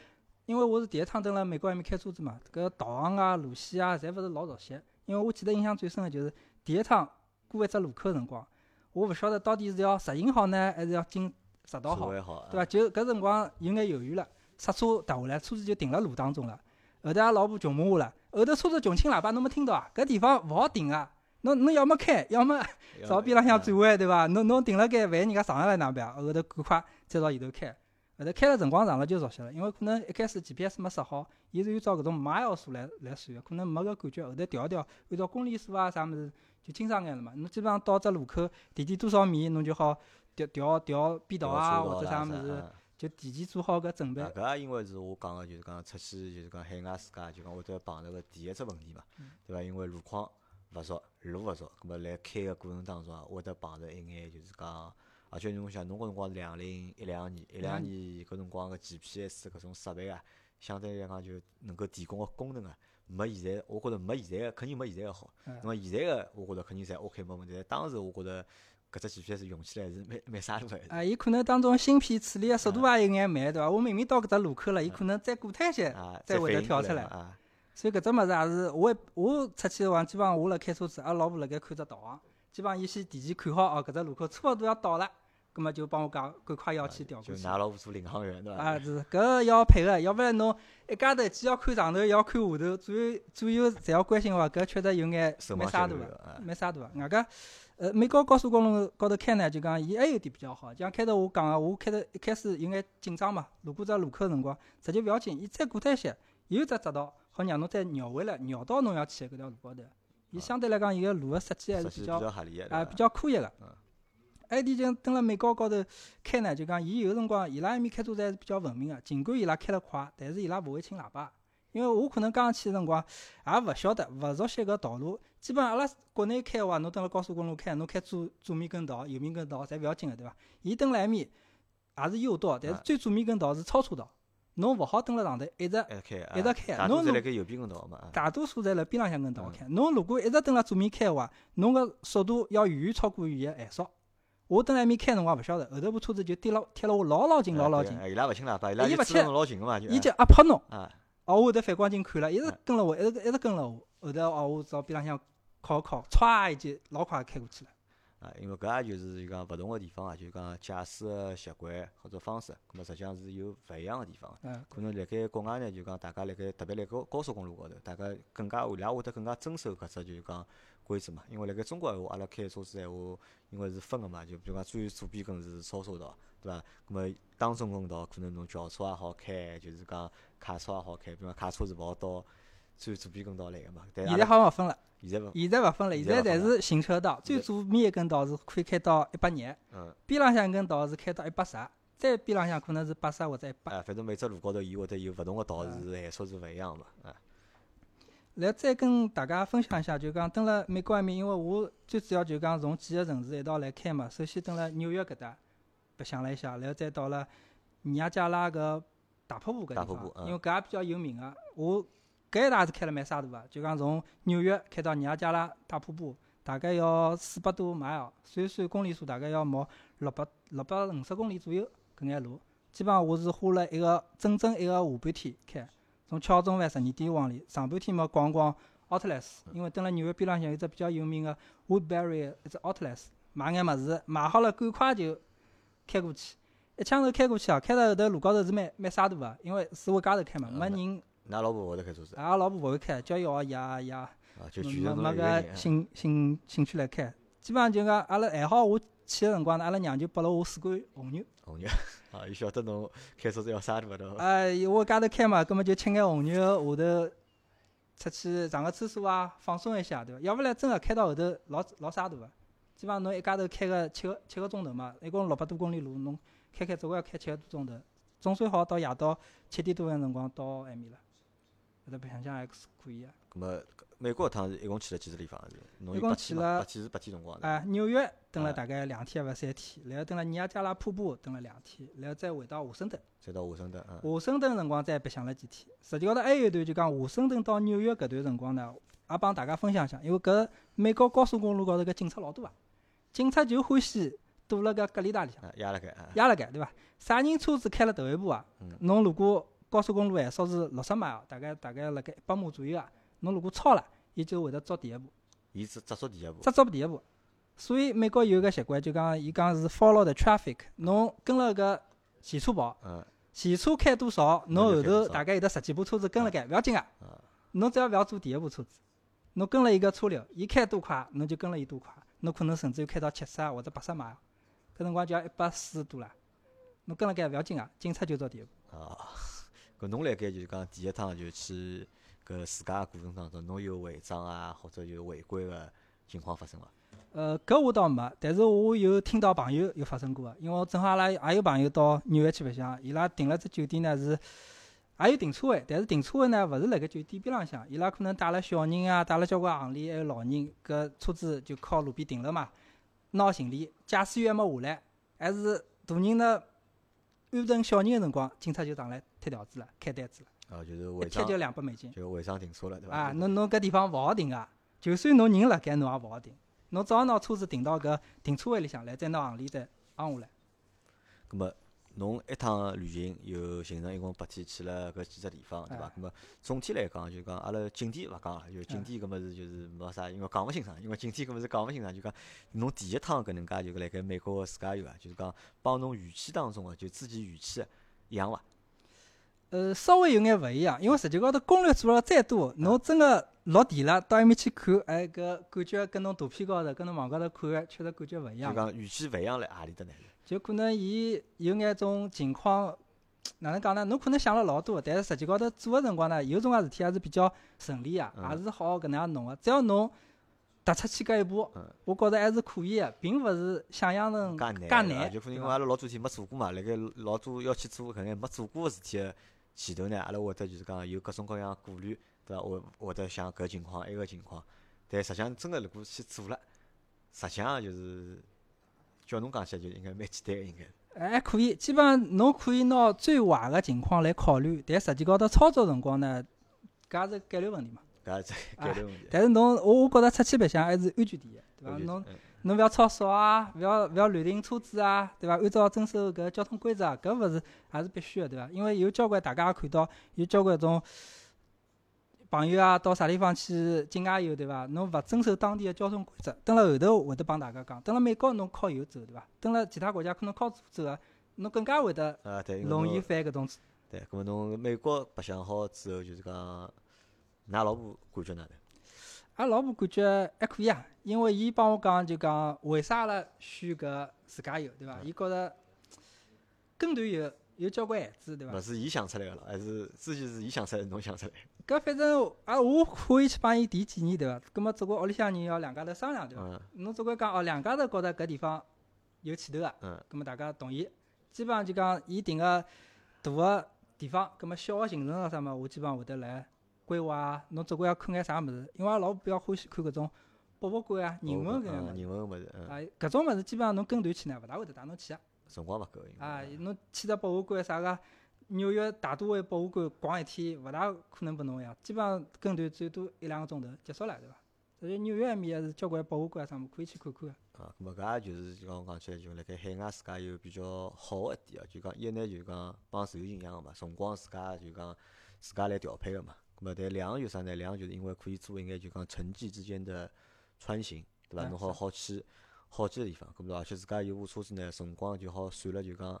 [SPEAKER 2] 因为我是第一趟蹲辣美国埃面开车子嘛，搿导航啊、路线啊，侪勿是老熟悉。因为我记得印象最深个就是第一趟过一只路口个辰光，我勿晓得到底是要直行好呢，还是要进直道好，对伐？就搿辰光有眼犹豫了，刹车踏下来，车子就停辣路当中了。后头阿拉老婆穷骂我了，后头车子穷轻喇叭侬没听到啊？搿地方勿好停啊！侬侬要么开，要么朝边浪向
[SPEAKER 1] 啊
[SPEAKER 2] 转弯，对伐？侬侬停辣盖，万一人家上来了哪办？后头赶快再朝前头开。后头开了辰光长了就熟悉了，因为可能一开始 GPS 没设好，伊是按照搿种 mile 数来来算个，可能没搿感觉。后头调一调，按照公里数啊啥物事就清爽眼了嘛。侬基本上到只路口提前多少米，侬就好调调调变道啊或者啥物事，
[SPEAKER 1] 啊
[SPEAKER 2] 就提前做好搿准备。
[SPEAKER 1] 啊，搿也因为是我讲个，就是讲出去就是讲海外世界，就讲会得碰着个第一只问题嘛，
[SPEAKER 2] 嗯
[SPEAKER 1] 对伐？因为路况勿熟，路勿熟，葛末辣开个过程当中啊，会得碰着一眼就是讲，而且侬想，侬搿辰光是两零一两年，一两年搿辰光个 GPS 搿种设备啊，相对来讲就能够提供个功能啊，没现在，我觉着没现在个肯定没现在个好。
[SPEAKER 2] 嗯
[SPEAKER 1] 那么现在个我觉着肯定侪 OK 没问题，但当时我觉着搿只 GPS 用起来是蛮蛮啥路个。
[SPEAKER 2] 啊，伊可能当中芯片处理个速度也有眼慢，对伐？我明明到搿只路口了，伊可能再过脱一些，
[SPEAKER 1] 啊，
[SPEAKER 2] 再会得跳出来
[SPEAKER 1] 啊，
[SPEAKER 2] 所以搿只物事也是我一我出去个话，基本上我辣开车子，阿拉老婆辣盖看只导航，基本上伊先提前看好哦，搿只路口差勿多要到了，葛末就帮我讲，赶快要去调过去。
[SPEAKER 1] 就拿老婆做领航员对伐？
[SPEAKER 2] 啊，是，搿个要配合，要勿然侬一家头既要看上头，又要看下头，左右左右侪要关心个话，搿确实有眼蛮沙大个，蛮沙大个。外加，呃，美国高速公路高头开呢，就讲伊还有点比较好，就像开头我讲个，我开头一开始有眼紧张嘛，路过只路口个辰光，直接勿要紧，伊再过脱一些，有只匝道好让侬再绕回来，绕到侬要去个搿条路高头。伊相对来讲，伊个路个设计还是
[SPEAKER 1] 比
[SPEAKER 2] 比较啊，比较科学个
[SPEAKER 1] 嗯。
[SPEAKER 2] 还有一点就蹲辣美国高头开呢，就讲伊有辰光伊拉埃面开车子还是比较文明个，尽管伊拉开了快，但是伊拉勿会轻喇叭。因为我可能刚刚去个辰光也勿晓得，勿熟悉搿道路。基本上阿拉国内开个话，侬蹲辣高速公路开，侬开左左面跟道、右面跟道，侪勿要紧个，对伐？伊蹲辣埃面也是右道，但是
[SPEAKER 1] 啊
[SPEAKER 2] 最左面跟道是超车道，侬勿好蹲辣上头一直
[SPEAKER 1] 一直开，
[SPEAKER 2] 侬如
[SPEAKER 1] 侪辣盖右边跟道嘛，啊
[SPEAKER 2] 大多数侪辣边浪向跟道
[SPEAKER 1] 嗯
[SPEAKER 2] 开。侬如果一直蹲辣左面开个话，侬个速度要远远超过伊个限速。我蹲辣埃面开辰光勿晓得，后头部车子就贴了贴了我老老近
[SPEAKER 1] 啊
[SPEAKER 2] 老老近，
[SPEAKER 1] 伊拉勿轻喇叭，伊拉
[SPEAKER 2] 伊勿
[SPEAKER 1] 就追得
[SPEAKER 2] 切
[SPEAKER 1] 侬老近个嘛，就
[SPEAKER 2] 伊就压迫侬。我后头反光镜看了，一直
[SPEAKER 1] 嗯
[SPEAKER 2] 跟了我，一直一直跟了我。后头哦，我朝边浪向靠一靠，歘，一记老快开过去了。
[SPEAKER 1] 啊，因为搿也就是就讲勿同个地方啊，就是讲驾驶个习惯或者方式，咁么实际上是有勿一样个地方。
[SPEAKER 2] 嗯，
[SPEAKER 1] 可能辣盖国外呢，就讲大家辣盖特别辣高高速公路高头，大家更加伊拉会得更加遵守搿只就是讲规则嘛。因为辣盖中国闲话，阿拉开车子闲话，因为是分个嘛，就比如讲最左边根是超车道，对伐？咁么当中跟道可能侬轿车也好开，就是讲卡车也好开，比如讲卡车是勿好到最左边跟道来个嘛。
[SPEAKER 2] 现在好像勿分了，
[SPEAKER 1] 现在勿，
[SPEAKER 2] 现在勿分了，现在侪是行车道，最左面一根道是可以开到一百廿，
[SPEAKER 1] 嗯，
[SPEAKER 2] 边浪向一根道是开到一百十，再边浪向可能是八十或者一百。
[SPEAKER 1] 哎，反正每只路高头伊会得有勿同个道是限速是勿一样个嘛，啊，
[SPEAKER 2] 来再跟大家分享一下，就讲蹲辣美国埃面，因为我最主要就讲从几个城市一道来开嘛。首先蹲辣纽约搿搭白相了一下，然后再到了尼亚加拉搿大瀑布搿地方，
[SPEAKER 1] 大瀑布嗯
[SPEAKER 2] 因为搿也比较有名个。我搿一趟是开了蛮沙大个，就讲从纽约开到尼亚加拉大瀑布，大概要四百多 mile，算算公里数大概要毛六百六百五十公里左右搿眼路。基本上我是花了一个整整一个下半天开。从巧中饭十二点往里，上半天嘛逛逛 Outlets，因为蹲辣纽约边浪向有只比较有名个 Woodbury 一只 Outlets，买眼物事，买好了赶快就开过去，一枪头开过去啊！开到后头路高头是蛮蛮沙大个，因为是我家头开嘛，
[SPEAKER 1] 嗯
[SPEAKER 2] 没人，
[SPEAKER 1] 㑚老婆勿会得开车子，
[SPEAKER 2] 阿拉老婆勿会开，叫伊学也也，
[SPEAKER 1] 啊，就
[SPEAKER 2] 没没。搿兴兴兴趣来开。基本上就讲阿拉还好，我去个辰光呢，阿拉娘就拨了我四罐红牛。
[SPEAKER 1] 红 牛啊，伊晓得侬开车子要啥对伐？对伐？
[SPEAKER 2] 哎，我家头开嘛，葛末就吃眼红牛，下头出去上个厕所啊，放松一下，对伐？要勿然真个开到后头老老沙大个。基本上侬一家头开个七个七个钟头嘛，一共六百多公里路，侬开开总归要开七个多钟头，总算好到夜到七点多个辰光到埃面了。搿搭白相相还是可以啊。
[SPEAKER 1] 咁么美国一趟是一共去了几个地方？是侬
[SPEAKER 2] 一共？去了
[SPEAKER 1] 八天是八天辰光的。
[SPEAKER 2] 哎，纽约蹲了
[SPEAKER 1] 啊
[SPEAKER 2] 大概两天还勿三天，然后蹲了尼亚加拉瀑布蹲了两天，然后再回到华盛顿。
[SPEAKER 1] 再到华盛顿，嗯，
[SPEAKER 2] 华盛顿辰光再白相了几天。实际高头还有一段就讲华盛顿到纽约搿段辰光呢，也帮大家分享一下，因为搿美国高速公路高头搿警察老多啊，警察就欢喜躲辣搿隔离带里向
[SPEAKER 1] 啊，压辣盖，啊，
[SPEAKER 2] 压辣盖，对伐？啥人车子开了头一步啊
[SPEAKER 1] 嗯？
[SPEAKER 2] 侬如果高速公路限速是六十码，大概大概辣盖一百码左右啊，侬如果超了，伊就会得捉第一步。
[SPEAKER 1] 伊是只做第一步，
[SPEAKER 2] 只做第一步。所以美国有个习惯，就讲伊讲是 follow the traffic，侬跟了个前车跑，
[SPEAKER 1] 嗯，
[SPEAKER 2] 前车开多少，侬后头大概有得十几部车子跟辣盖，勿要紧个
[SPEAKER 1] 啊。
[SPEAKER 2] 侬只要勿要做第一部车子，侬跟了一个车流，伊开多快，侬就跟了伊多快，侬可能甚至于开到七十或者八十码，搿辰光就要一百四十多了。侬跟辣盖勿要紧个，警察就做第一步。
[SPEAKER 1] 啊，搿侬辣盖就是讲第一趟就去搿自家个过程当中，侬有违章啊，或者有违规个情况发生伐？
[SPEAKER 2] 呃，搿我倒没，但是我有听到朋友有发生过个，因为正好阿拉也有朋友到纽约去白相，伊拉订了只酒店呢是也有停车位，但是停车位呢勿是辣盖酒店边浪向，伊拉可能带了小人啊，带了交关行李，还有老人，搿车子就靠路边停了嘛，拿行李，驾驶员还没下来，还是大人呢安顿小人个辰光，警察就上来贴条子了，开单子了，
[SPEAKER 1] 啊，就是
[SPEAKER 2] 一
[SPEAKER 1] 违章
[SPEAKER 2] 贴就两百美金。
[SPEAKER 1] 就违章停车了，对伐？
[SPEAKER 2] 啊，侬侬搿地方勿好停啊，就算侬人辣盖，侬也勿好停。侬只好拿车子停到搿停车位里向来，再拿行李再扛下来。
[SPEAKER 1] 咁么侬一趟旅行有行程，一共八天去了搿几只地方，对伐？咾么总体来讲，就讲阿拉景点勿讲了，就景点搿么是就是没啥，因为讲勿清爽，因为景点搿么是讲勿清爽，就讲侬第一趟搿能介就辣盖美国个自驾游啊，就是讲帮侬预期当中个就之前预期一样伐？
[SPEAKER 2] 呃，稍微有眼勿一样，因为实际高头攻略做了再多，侬真个落地了，到埃面去看，哎，搿感觉跟侬图片高头、跟侬网高头看个确实感觉勿一样。
[SPEAKER 1] 就讲预期勿一样辣何里搭呢？
[SPEAKER 2] 就可能伊有眼种情况，哪能讲呢？侬可能想了老多，但是实际高头做个辰光呢，有种介事体还是比较顺利啊，也是好搿能样弄个。只要侬踏出去搿一步，我觉着还是可以个，并勿是想象中
[SPEAKER 1] 介
[SPEAKER 2] 难。
[SPEAKER 1] 就可能因为阿拉老多天没做过嘛，辣盖老多要去做搿眼没做过个事体个前头呢，阿拉会得就是讲有各种各样顾虑，对伐？会会得想搿情况埃个情况，但实际上真个如果去做了，实际上就是。叫侬讲起来就应该蛮简单个，应该。
[SPEAKER 2] 还可以，基本上侬可以拿最坏个情况来考虑，但实际高头操作辰光呢，搿也是概率问题嘛。
[SPEAKER 1] 搿是概率问题。
[SPEAKER 2] 但是侬，我我觉着出去白相还是安全第一，对伐？侬侬勿要超速啊，勿要勿要乱停车子啊，对伐？按照遵守搿交通规则，搿勿是也是必须个，对伐？因为有交关大家也看到，有交关种。朋友啊，到啥地方去境外游，对伐？侬勿遵守当地个交通规则，等辣后头会得帮大家讲。等辣美国侬靠右走，对伐？等辣其他国家可能靠左走啊，侬更加会得容易犯搿种错。
[SPEAKER 1] 对，搿么侬美国白相好之后，就是讲，㑚老婆感觉哪能？
[SPEAKER 2] 阿老婆感觉还可以啊，因为伊帮我讲，就讲为啥阿拉选搿自驾游，对伐？伊觉着跟团游有交关限制，对伐？
[SPEAKER 1] 勿是伊想出来个咯，还是之前是伊想出来，侬想出来？
[SPEAKER 2] 搿反正啊，我可以去帮伊提建议，对伐？葛末总归屋里向人要两家头商量，对伐？侬总归讲哦，两家头觉着搿地方有前头个，葛末大家同意。基本上就讲伊定个大个地方，葛末小个行程咾啥物，我基本上会得来规划啊。侬总归要看眼啥物事？因为阿拉老婆比较欢喜看搿种博物馆啊、人文搿样
[SPEAKER 1] 人文物事。
[SPEAKER 2] 啊，搿种物事基本上侬跟团去呢，勿大会得带侬去
[SPEAKER 1] 个。辰光勿够。
[SPEAKER 2] 啊，侬去只博物馆啥个？纽约大都会博物馆逛一天，勿大可能拨侬呀。基本上跟团最多一两个钟头结束了，对伐？所以纽约埃面还是交关博物馆啥物可以去看看个。
[SPEAKER 1] 啊，咾么搿也就是就讲讲起来，就辣盖海外自家有比较好个一点哦，就讲一呢就讲帮手游一样个嘛，辰光自家就讲自家来调配个嘛。咾么但两有啥呢？两就是因为可以做一眼就讲城际之间的穿行，对伐？侬好好去好几个地方，咾么而且自家有部车子呢，辰光就好算了，就讲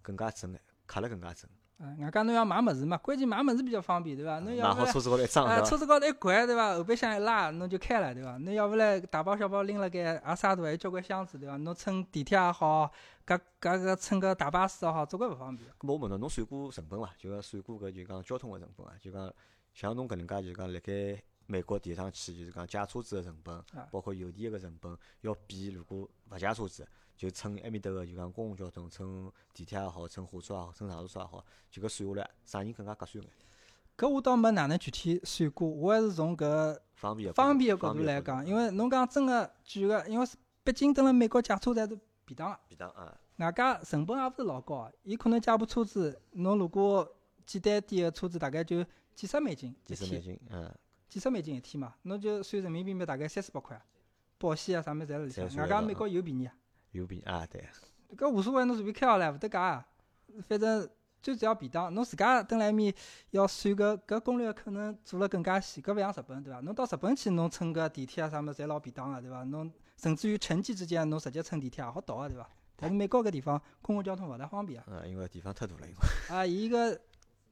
[SPEAKER 1] 更加准，卡了更加准。
[SPEAKER 2] 啊，外加侬要买物事嘛，关键买物事比较方便，对伐？侬要
[SPEAKER 1] 勿来，车子高头一装，
[SPEAKER 2] 啊，车子高头一掼，对伐？后备箱一拉，侬就开了，对伐？侬要勿来大包小包拎辣盖，也啥大，还有交关箱子，对伐？侬乘地铁也好，搿搿个乘个大巴士也好，总归勿方便。
[SPEAKER 1] 咾么我问侬，侬算过成本伐？就讲算过搿就讲交通个成本啊？就讲像侬搿能介，就讲辣盖美国第一趟去，就是讲借车子个成本，包括邮递个成本，要比如果勿借车子。就乘埃面搭个就讲公共交通，乘地铁也好，乘火车也好，乘长途车也好，就搿算下来，啥人更加合算眼？
[SPEAKER 2] 搿我倒没哪能具体算过，我还是从搿
[SPEAKER 1] 方便
[SPEAKER 2] 方便个角度来讲，因为侬讲真个举个，因为毕竟蹲辣美国借车侪是便当个。
[SPEAKER 1] 便当啊。
[SPEAKER 2] 外加成本也勿是老高个，伊可能借部车子，侬如果简单点个车子，大概就几十美金
[SPEAKER 1] 一天。几十美金，嗯。
[SPEAKER 2] 几十美金一天嘛，侬就算人民币嘛，大概三四百块，保险啊啥物事侪辣里向。外加美国油便宜啊。
[SPEAKER 1] 有便啊，对。
[SPEAKER 2] 搿无所谓，侬随便开好来，勿得价。反正最主要便当，侬自家蹲辣埃面要算搿搿攻略，可能做了更加细。搿勿像日本，对伐？侬到日本去，侬乘个地铁啊啥物事，侪老便当个，对伐？侬甚至于城际之间，侬直接乘地铁也好到个，对伐？但是美国搿地方公共交通勿大方便啊。
[SPEAKER 1] 嗯，因为地方太大了，因为。
[SPEAKER 2] 啊，伊个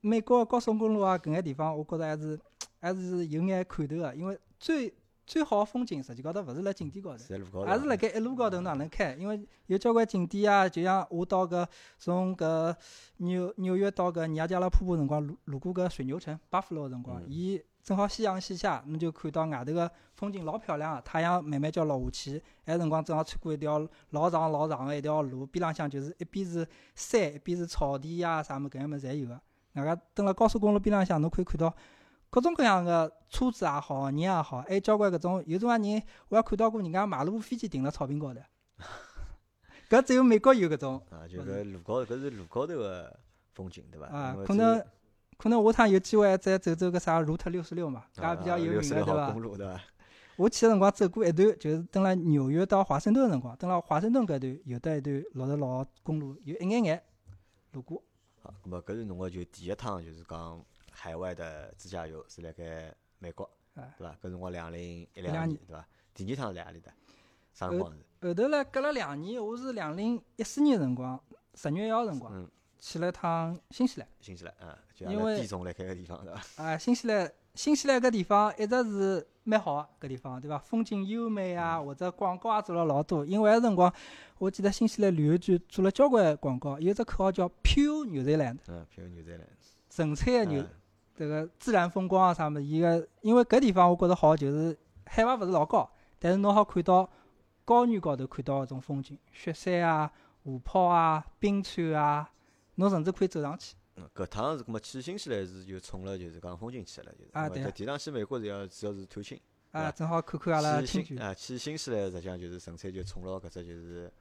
[SPEAKER 2] 美国高速公路啊，搿眼地方，我觉着还是还是有眼看头个，因为最。最好风景实际高头勿是辣景点高头，还是辣盖一路高头哪能开？因为有交关景点啊，就像我到搿从搿纽纽约到搿尼亚加拉瀑布辰光，路路过搿水牛城巴夫罗辰光，伊正好夕阳西下，侬就看到外头个风景老漂亮个，太阳慢慢叫落下去，埃辰光正好穿过一条老长老长个一条路，边浪向就是一边是山，一边是草地呀，啥物搿样物事侪有个。外加蹲辣高速公路边浪向，侬可以看到。各种各样个车子也好，人也好，还有交关搿种，有种人我还看到过人家马路飞机停辣草坪高头，搿只有美国有搿种。
[SPEAKER 1] 啊，就搿路高头，搿是路高头个风景，对伐？
[SPEAKER 2] 啊，可能可能下趟有机会再走走搿啥路特六十六嘛，搿比较有名个，对伐？我去个辰光走过一段，就是蹲辣纽约到华盛顿个辰光，蹲辣华盛顿搿段有得一段六十六号公路，有一眼眼路过。
[SPEAKER 1] 好，咁么搿是侬个就第一趟就是讲海外的自驾游是辣盖美国，
[SPEAKER 2] 哎
[SPEAKER 1] 对伐？搿辰光两零一
[SPEAKER 2] 两年，
[SPEAKER 1] 对伐？第二趟是辣何里搭？啥辰光是？
[SPEAKER 2] 后头唻，隔了两年，我是两零一四年辰光十月一号辰光
[SPEAKER 1] 嗯，
[SPEAKER 2] 去了趟新西兰。
[SPEAKER 1] 新西兰，嗯，就
[SPEAKER 2] 因为
[SPEAKER 1] 地总辣盖个地方，对伐？
[SPEAKER 2] 啊，新西兰，新西兰搿地方一直是蛮好个搿地方，对伐？风景优美啊，
[SPEAKER 1] 嗯
[SPEAKER 2] 或者广告也做了老多。因为埃辰光，我记得新西兰旅游局做了交关广告，有只口号叫 “Pure New Zealand”，
[SPEAKER 1] 嗯，譬如牛仔兰，
[SPEAKER 2] 纯粹个牛
[SPEAKER 1] 嗯，
[SPEAKER 2] 迭个自然风光啊啥物事。伊个因为搿地方我觉着好，就是海拔勿是老高，但是侬好看到高原高头看到搿种风景，雪山啊、湖泊啊、冰川啊，侬甚至可以走上去。
[SPEAKER 1] 嗯，搿趟是搿么去新西兰是就冲了就是讲风景去了，就是。
[SPEAKER 2] 啊
[SPEAKER 1] 趟去美国是要主要是探亲，
[SPEAKER 2] 啊，正好看看阿拉
[SPEAKER 1] 去
[SPEAKER 2] 亲眷
[SPEAKER 1] 啊去新西兰实际上就是纯粹就冲牢搿只就是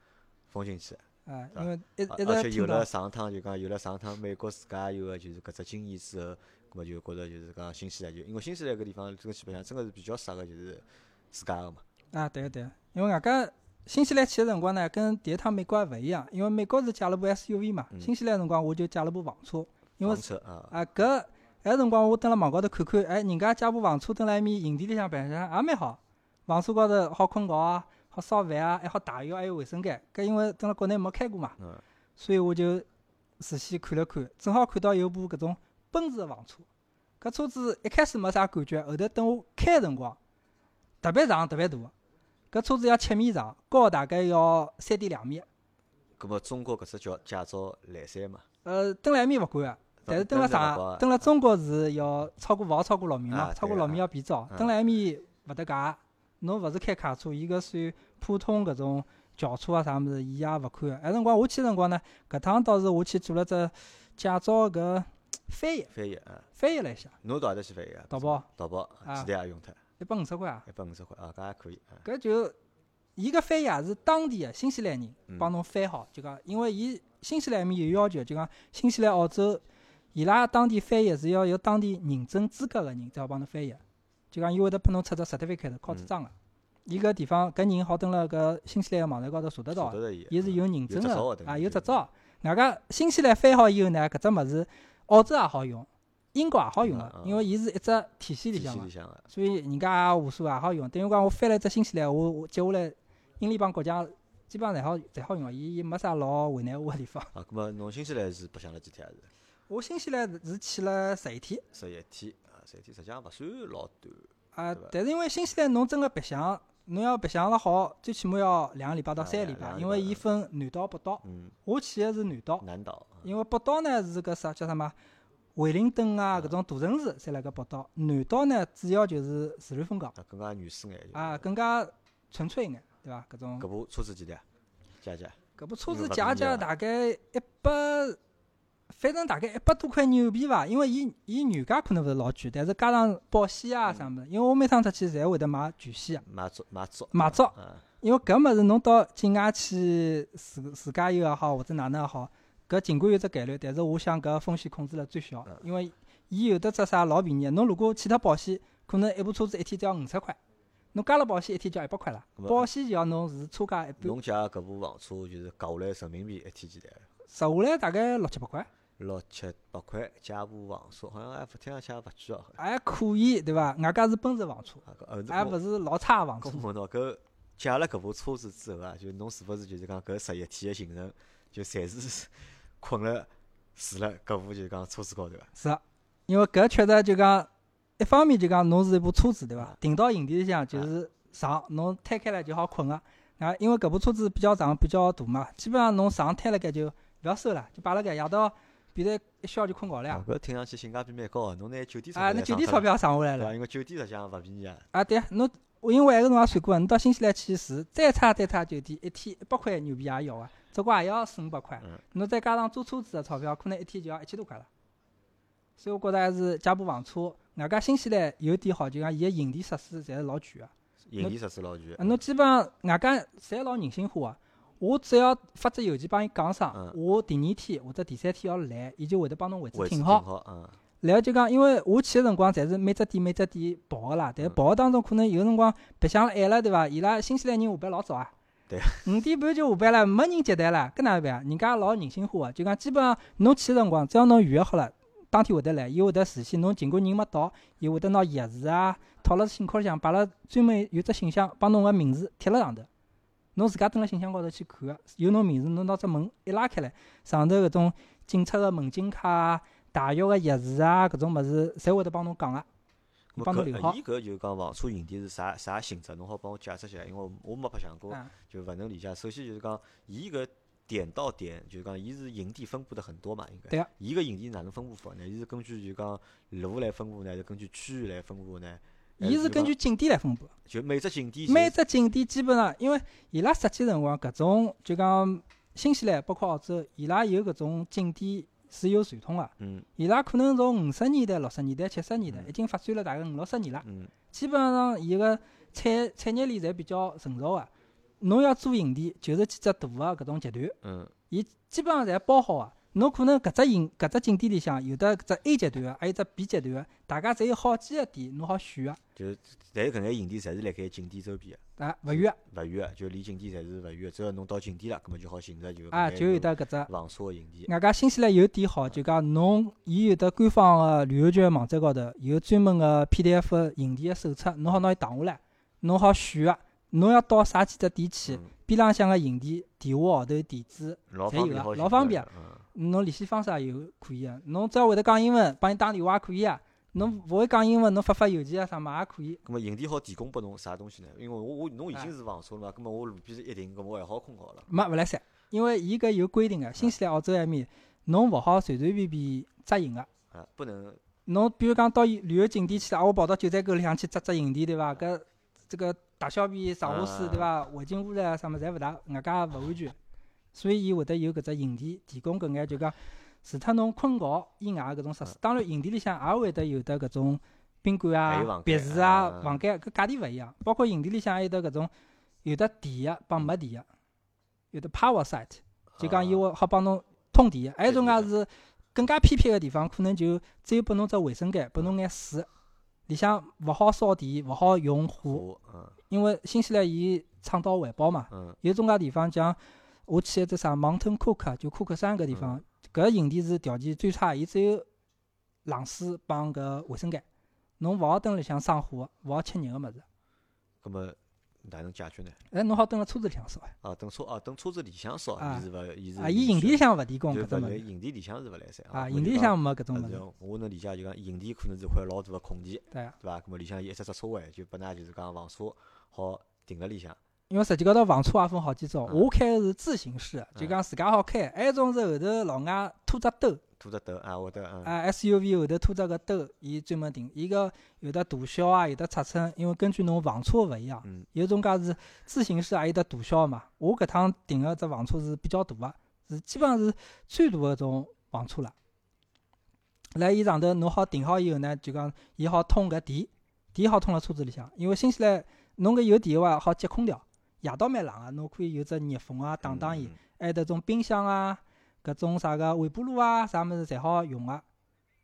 [SPEAKER 1] 风景去。
[SPEAKER 2] 啊，
[SPEAKER 1] 对
[SPEAKER 2] 因为一一直
[SPEAKER 1] 而且有了上趟就讲有了上趟美国自家有个就是搿只经验之后，葛么就觉着就是讲新西兰就因为新西兰搿地方这个基本上真个是比较适合就是自家个嘛。
[SPEAKER 2] 啊，对个对个，因为外加新西兰去个辰光呢，跟第一趟美国还勿一样，因为美国是借了部 SUV 嘛，
[SPEAKER 1] 嗯
[SPEAKER 2] 新西兰辰光我就借了部房车，因为
[SPEAKER 1] 房车啊，
[SPEAKER 2] 啊搿埃辰光我蹲辣网高头看看，哎，人家借部房车蹲辣埃面营地里向白相也蛮好，房车高头好困觉啊，好烧饭啊，还好汏浴，还有卫生间。搿因为蹲辣国内没开过嘛，
[SPEAKER 1] 嗯，
[SPEAKER 2] 所以我就仔细看了看，正好看到有部搿种奔驰个房车。搿车子一开始没啥感觉，后头等我开个辰光，特别长特别大。搿车子要七米长，高大概要三点两米。
[SPEAKER 1] 葛么中国搿只叫驾照来三嘛，
[SPEAKER 2] 呃，蹲辣埃面勿管个，但是蹲辣
[SPEAKER 1] 登了
[SPEAKER 2] 上
[SPEAKER 1] 啊
[SPEAKER 2] 蹲辣中国是要超过勿好超过六米嘛，超过六米要变照。
[SPEAKER 1] 嗯
[SPEAKER 2] 蹲辣埃面勿得界，侬勿是开卡车，伊搿算普通搿种轿车啊啥物事，伊也勿看个。埃辰光我去个辰光呢，搿趟倒是我去做了只驾照搿翻译，
[SPEAKER 1] 翻译啊，
[SPEAKER 2] 翻译了一下，
[SPEAKER 1] 侬到何搭去翻译啊？
[SPEAKER 2] 淘宝
[SPEAKER 1] 淘宝
[SPEAKER 2] 啊
[SPEAKER 1] 几钿也用脱，
[SPEAKER 2] 一百五十块啊。
[SPEAKER 1] 一百五十块啊，搿也可以啊。
[SPEAKER 2] 搿就伊搿翻译也是当地个新西兰人
[SPEAKER 1] 嗯
[SPEAKER 2] 帮侬翻好，就讲因为伊新西兰埃面有要求，就讲新西兰、澳洲伊拉当地翻译是要有当地认证资格个人才好帮侬翻译，就讲伊会得拨侬出只 certificate 考纸章个。伊搿地方搿人好登辣搿新西兰个网站高头查得到
[SPEAKER 1] 伊，
[SPEAKER 2] 伊是有认证个啊，有执照。外加新西兰翻好以后呢，搿只物事澳洲也好用，英国也好用个因为伊是一只体系里向嘛
[SPEAKER 1] 体系里。向个。
[SPEAKER 2] 所以人家也无所谓也好用。等于讲我翻了一只新西兰，我我接下来英联邦国家基本上侪好侪好用，伊伊没啥老为难我个地方。
[SPEAKER 1] 啊，葛么侬新西兰是白相了几天还是？
[SPEAKER 2] 我新西兰是去了十一天
[SPEAKER 1] 十一天啊，十一天实际上勿算老短。
[SPEAKER 2] 啊但是因为新西兰侬真个白相，侬要白相了好，最起码要两个礼拜到
[SPEAKER 1] 啊
[SPEAKER 2] 三个礼拜，因为伊分南岛、北岛。
[SPEAKER 1] 嗯，
[SPEAKER 2] 我去个是南岛，
[SPEAKER 1] 南岛。啊
[SPEAKER 2] 因为北岛呢是搿啥叫啥么？惠灵顿啊，搿种大城市侪辣搿北岛。南岛呢主要就是自然风光
[SPEAKER 1] 啊，更加原始眼。就是
[SPEAKER 2] 啊，更加纯粹一眼，对伐？搿种
[SPEAKER 1] 搿部车子几钿啊？加加。
[SPEAKER 2] 搿部车子加
[SPEAKER 1] 便宜啊
[SPEAKER 2] 价大概一百，反正大概一百多块纽币伐。因为伊伊原价可能勿是老贵，但是加上保险啊啥物事，因为我每趟出去侪会得买全险个，
[SPEAKER 1] 买足买足。
[SPEAKER 2] 买足。
[SPEAKER 1] 啊，
[SPEAKER 2] 因为搿物事侬到境外去自自驾游也好，或者哪能也好，搿尽管有只概率，但是我想搿风险控制了最小
[SPEAKER 1] 嗯，
[SPEAKER 2] 因为伊有的只啥老便宜的，侬如果去脱保险，可能一部车子一天只要五十块，侬加了保险一天就要一百块了保险就要侬是车价一半，
[SPEAKER 1] 侬借搿部房车就是搞下来人民币一天几钿？
[SPEAKER 2] 折下来大概六七百块。
[SPEAKER 1] 六七百块借部房车，好像还勿听上去也勿贵哦。
[SPEAKER 2] 还可以，对伐？外加是奔驰房车，还勿是老差个房车
[SPEAKER 1] 我。问侬搿借了搿部车子之后啊，就侬是勿是就是讲搿十一天个行程，就侪是困了住了搿部就是讲车子高头啊？
[SPEAKER 2] 是啊，因为搿确实就讲，一方面就讲侬是一部车子，对伐
[SPEAKER 1] 啊？
[SPEAKER 2] 停到营地里向就是床，侬摊开来就好困个。啊，因为搿部车子比较长、比较大嘛，基本上侬床摊辣盖就勿要收了，就摆辣盖，夜到变成一宵就困觉了呀。
[SPEAKER 1] 哦搿听上去性价比蛮高个，侬拿酒店钞
[SPEAKER 2] 啊，
[SPEAKER 1] 票
[SPEAKER 2] 那
[SPEAKER 1] 侪省脱了
[SPEAKER 2] 酒店钞票省下来了？。
[SPEAKER 1] 因为酒店实际上勿便宜啊。
[SPEAKER 2] 啊，对，侬我因为埃个辰光也算过，侬到新西兰去住，再差再差酒店，一天一百块牛皮也要个，只不过也要四五百块
[SPEAKER 1] 嗯。
[SPEAKER 2] 侬再加上租车子个钞票，可能一天就要一千多块了。所以我觉着还是借部房车，外加新西兰有点好，就讲伊个营地设施侪是老全个。
[SPEAKER 1] 营地设施老全
[SPEAKER 2] 啊，。侬基本上外加侪老人性化个。我只要发只邮件帮伊讲声
[SPEAKER 1] 嗯，
[SPEAKER 2] 我第二天或者第三天要来，伊就会得帮侬位置停好。
[SPEAKER 1] 嗯，
[SPEAKER 2] 然后就讲，因为我去个辰光，侪是每只店每只店跑个啦。但跑个当中，可能有辰光白相了晚了，对伐？伊拉新西兰人下班老早啊，
[SPEAKER 1] 对
[SPEAKER 2] 五点半就下班了，没人接待了，搿哪能办啊？人家老人性化个，就讲基本上侬去个辰光，只要侬预约好了，当天会得来，伊会得事先侬尽管人没到，伊会得拿钥匙啊套辣信壳里向，摆辣专门有只信箱，帮侬个名字贴辣上头。侬自家蹲辣信箱高头去看个，有侬名字，侬拿只门一拉开来，上头搿种警察个门禁卡啊、大学个钥匙啊，搿种物事，侪会得帮侬讲个。
[SPEAKER 1] 咾
[SPEAKER 2] 帮侬留好
[SPEAKER 1] 搿伊搿就讲房车营地是啥啥性质？侬好帮我解释一下，因为我我没白相过，
[SPEAKER 2] 啊，
[SPEAKER 1] 就勿能理解。首先就是讲，伊搿点到点，就是讲伊是营地分布的很多嘛，应该。
[SPEAKER 2] 对啊。
[SPEAKER 1] 伊搿营地哪能分布法呢？伊是根据就讲路来分布呢，还是根据区域来分布呢？还
[SPEAKER 2] 伊是根据景点来分布。
[SPEAKER 1] 就每只景点
[SPEAKER 2] 每只景点基本上，因为伊拉设计辰光，搿种就讲新西兰包括澳洲，伊拉有搿种景点是有传统个。
[SPEAKER 1] 嗯
[SPEAKER 2] 伊拉可能从五十年代、六十年代、七十年代
[SPEAKER 1] 嗯
[SPEAKER 2] 已经发展了大概五六十年了。
[SPEAKER 1] 嗯
[SPEAKER 2] 基本上伊个产产业链侪比较成熟个。侬要做营地，就是几只大个搿种集团，
[SPEAKER 1] 嗯
[SPEAKER 2] 伊基本上侪包好个。侬可能搿只营搿只景点里向有的搿只 A 集团个，还有只 B 集团个，大家侪有好几个点，侬好选个，
[SPEAKER 1] 就是但是搿眼营地侪是辣盖景点周边个，
[SPEAKER 2] 啊，勿远个，
[SPEAKER 1] 勿远个，就离景点侪是勿远个。只要侬到景点了，葛末就好寻着就
[SPEAKER 2] 啊，就有得搿只。
[SPEAKER 1] 个营地。
[SPEAKER 2] 外加新西兰有点好，就讲侬伊有得官方个旅游局网站高头有专门个 PDF 营地个手册，侬好拿伊打下来，侬好选个。侬要到啥几只点去，
[SPEAKER 1] 嗯
[SPEAKER 2] 边浪向个营地电话号头、地址，侪有个
[SPEAKER 1] 老方便好，
[SPEAKER 2] 老方便。
[SPEAKER 1] 嗯
[SPEAKER 2] 侬联系方式也有可以啊。侬只要会得讲英文，帮伊打电话也可以啊。侬勿会讲英文，侬发发邮件啊啥么也可以。
[SPEAKER 1] 咁么营地好提供拨侬啥东西呢？因为我我侬已
[SPEAKER 2] 啊
[SPEAKER 1] 经是房车了嘛，咁么我路边是一停，咁我还好困觉了。
[SPEAKER 2] 没勿来三，因为伊搿有规定个。新西兰、澳洲埃面，侬勿好随随便便扎营个。
[SPEAKER 1] 啊，不能
[SPEAKER 2] 侬比如讲到旅游景点去了，啊我跑到九寨沟里向去扎扎营地，对伐？搿这个大小便、上下水，对伐？环境污染啊啥么，侪勿大，外加勿安全。所以伊会得有搿只营地提供搿眼就讲，除脱侬困觉以外搿种设施。当然，营地里向也会得有得搿种宾馆啊别墅啊
[SPEAKER 1] 啊、
[SPEAKER 2] 房间，搿价钿勿一样。包括营地里向还有得搿种有得电个帮没电个，有得 power site。就讲伊
[SPEAKER 1] 啊
[SPEAKER 2] 会好帮侬通电，还有一种介是更加偏僻个地方，可能就只有拨侬只卫生间，拨侬眼水，里向勿好烧电，勿好用火，因为新西兰伊倡导环保嘛。
[SPEAKER 1] 嗯
[SPEAKER 2] 有种介地方像我去一只啥 Mountain Cook，就 Cook 山搿地方，搿营地是条件最差，伊只有冷水帮搿卫生间，侬勿好蹲里向生火，勿好吃热个物事。
[SPEAKER 1] 搿么哪能解决呢？
[SPEAKER 2] 哎，侬好蹲辣车子里向烧呀。
[SPEAKER 1] 啊，蹲车啊，蹲车子里向烧，
[SPEAKER 2] 啊
[SPEAKER 1] 伊是勿，伊是
[SPEAKER 2] 啊，伊营地里向勿提供搿种物事。
[SPEAKER 1] 营地里向是勿来三
[SPEAKER 2] 啊，营地里向没搿种物事。
[SPEAKER 1] 我能理解，就讲营地可能是块老大个空地，
[SPEAKER 2] 对
[SPEAKER 1] 伐？搿么里向有一只只车位，就拨㑚就是讲房车好停辣里向。
[SPEAKER 2] 因为实际高头房车也分好几种，
[SPEAKER 1] 嗯
[SPEAKER 2] 我开的是自行式，就
[SPEAKER 1] 嗯
[SPEAKER 2] 讲自家好开；还有一种是后头老外拖只兜，
[SPEAKER 1] 拖只兜啊，我
[SPEAKER 2] 啊 SUV 后头拖只个兜，伊专门停。伊个有的大小啊，有的尺寸，因为根据侬房车勿一样，
[SPEAKER 1] 嗯
[SPEAKER 2] 有种介是自行式，也有得大小嘛。我搿趟停个只房车是比较大个，是基本上是最大个种房车了。辣伊上头侬好停好以后呢，就讲伊好通搿电，电好通辣车子里向，因为新西兰侬搿有电个话好接空调，夜到蛮冷个，侬可以有只热风啊打打伊。
[SPEAKER 1] 嗯
[SPEAKER 2] 还有得种冰箱啊，搿种啥个微波炉啊，啥物事侪好用个、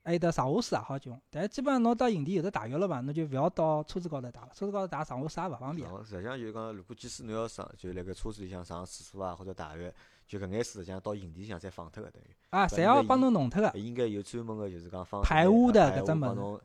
[SPEAKER 2] 还有得上下水也好用。但是基本上侬到营地有得汏浴了嘛，侬就勿要到车子高头汏了，车子高头汏上下水也勿方便。
[SPEAKER 1] 实际上就是讲，如果即使侬要上，就辣盖车子里向上厕所啊，或者汏浴，就搿眼水实际上到营地里向再放脱个，等于
[SPEAKER 2] 啊，
[SPEAKER 1] 搿
[SPEAKER 2] 侪要帮侬弄脱个。
[SPEAKER 1] 应该有专门个就是讲放
[SPEAKER 2] 排污的搿只物事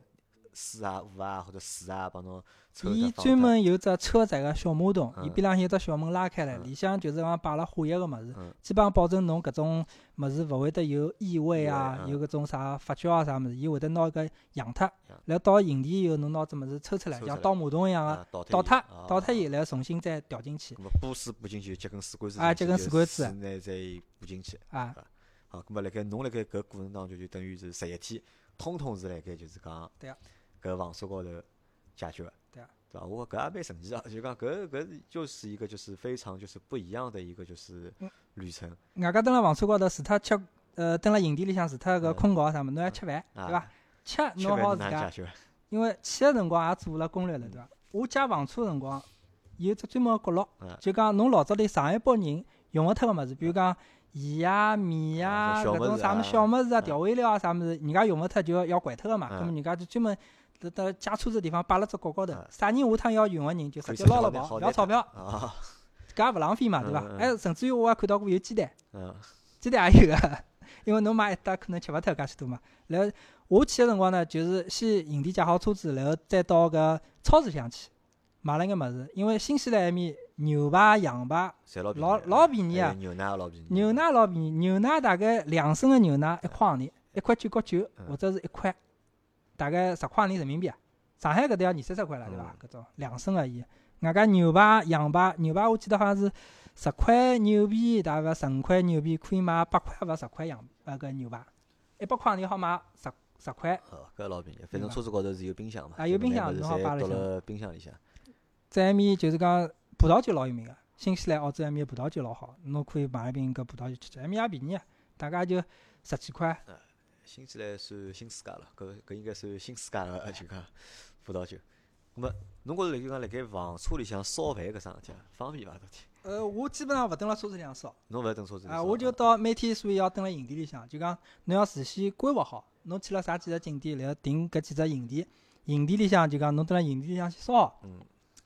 [SPEAKER 1] 帮侬水啊、雾啊或者水啊帮侬抽
[SPEAKER 2] 伊专门有只车载个小马桶，伊
[SPEAKER 1] 嗯
[SPEAKER 2] 边浪向有只小门拉开来，
[SPEAKER 1] 嗯
[SPEAKER 2] 里向就是讲摆了化学个物事
[SPEAKER 1] 嗯，
[SPEAKER 2] 基本上保证侬搿种物事勿会得有异味啊，有搿种啥发酵啊啥物事，伊会得拿搿扬脱
[SPEAKER 1] 扬。
[SPEAKER 2] 然后到营地以后，侬拿只物事抽出来，像倒马桶一样个
[SPEAKER 1] 啊倒
[SPEAKER 2] 倒脱倒脱伊，
[SPEAKER 1] 啊
[SPEAKER 2] 然后重新再调进去
[SPEAKER 1] 咁么拨水补进去，接根水管子
[SPEAKER 2] 啊接根水管子
[SPEAKER 1] 水呢再补进去。
[SPEAKER 2] 啊。
[SPEAKER 1] 好，咁么辣盖侬辣盖搿过程当中，就等于是十一天，通通是辣盖就是讲
[SPEAKER 2] 对啊
[SPEAKER 1] 搿房车高头解决个。
[SPEAKER 2] 对啊
[SPEAKER 1] 对伐？我搿也蛮神奇啊，就讲搿搿就是一个就是非常就是不一样的一个就是
[SPEAKER 2] 嗯
[SPEAKER 1] 旅程
[SPEAKER 2] 外加蹲辣房车高头，除脱吃，呃，蹲辣营地里向，除脱搿
[SPEAKER 1] 嗯
[SPEAKER 2] 困觉啥物事，侬还吃饭，
[SPEAKER 1] 啊。
[SPEAKER 2] 对伐？吃
[SPEAKER 1] 吃
[SPEAKER 2] 侬好自家？因为去个辰光也做了攻略了，对伐？我借房车个辰光有只专门个角落，
[SPEAKER 1] 嗯
[SPEAKER 2] 就讲侬老早里上一拨人用勿脱个物事，比如讲盐啊、米啊、搿种啥物
[SPEAKER 1] 物事
[SPEAKER 2] 小物事啊、
[SPEAKER 1] 嗯
[SPEAKER 2] 调味料啊啥物事，人家用勿脱就要要掼脱个嘛。
[SPEAKER 1] 嗯
[SPEAKER 2] 咁么人家就专门得得借车子地方摆了只高高头
[SPEAKER 1] 嗯，
[SPEAKER 2] 啥人下趟要用个人就直接捞了跑，
[SPEAKER 1] 直接好拿
[SPEAKER 2] 勿要钞票。
[SPEAKER 1] 啊，
[SPEAKER 2] 家勿浪费嘛，对伐还甚至于我还看到过有鸡蛋，
[SPEAKER 1] 嗯，
[SPEAKER 2] 鸡蛋也有个，因为侬买一打可能吃勿脱介许多嘛。然后我去个辰光呢，就是先营地借好车子，然后再到搿超市里向去买了眼物事，因为新西兰埃面牛排、羊排
[SPEAKER 1] 侪老
[SPEAKER 2] 老老便宜啊，
[SPEAKER 1] 牛奶也老便宜，
[SPEAKER 2] 牛奶老便宜，牛奶大概两升个牛奶一块行钿，一块九角九
[SPEAKER 1] 嗯
[SPEAKER 2] 或者是一块，大概十块行钿人民币啊。上海搿搭要二三十块了，对伐
[SPEAKER 1] 嗯？
[SPEAKER 2] 搿种两升个伊，外加牛排、羊排，牛排我记得好像是十块牛皮，大概十五块牛皮可以买八块或者十块羊呃搿牛排，一百块行钿好买十十块。
[SPEAKER 1] 哦，搿老便宜，反正车子高头是有冰箱嘛，
[SPEAKER 2] 啊有冰箱
[SPEAKER 1] 就
[SPEAKER 2] 侬好摆辣
[SPEAKER 1] 冰箱里向。
[SPEAKER 2] 在埃面就是讲葡萄酒老有名个，新西兰、澳洲埃面葡萄酒老好，侬可以买一瓶搿葡萄酒吃吃，埃面也便宜啊，大概就十几块。
[SPEAKER 1] 新西兰算新世界了，搿搿应该算新世界个就 讲葡萄酒。咁么，侬觉着就讲辣盖房车里向烧饭搿桩事体啊，方便伐？到底？
[SPEAKER 2] 呃，我基本上勿蹲辣车子里向烧，
[SPEAKER 1] 侬勿是等车子里
[SPEAKER 2] 啊，我就到每天所以要蹲辣营地里向，就讲侬要事先规划好，侬去了啥几只景点，然后定搿几只营地，营地里向就讲侬蹲辣营地里向去烧，
[SPEAKER 1] 嗯，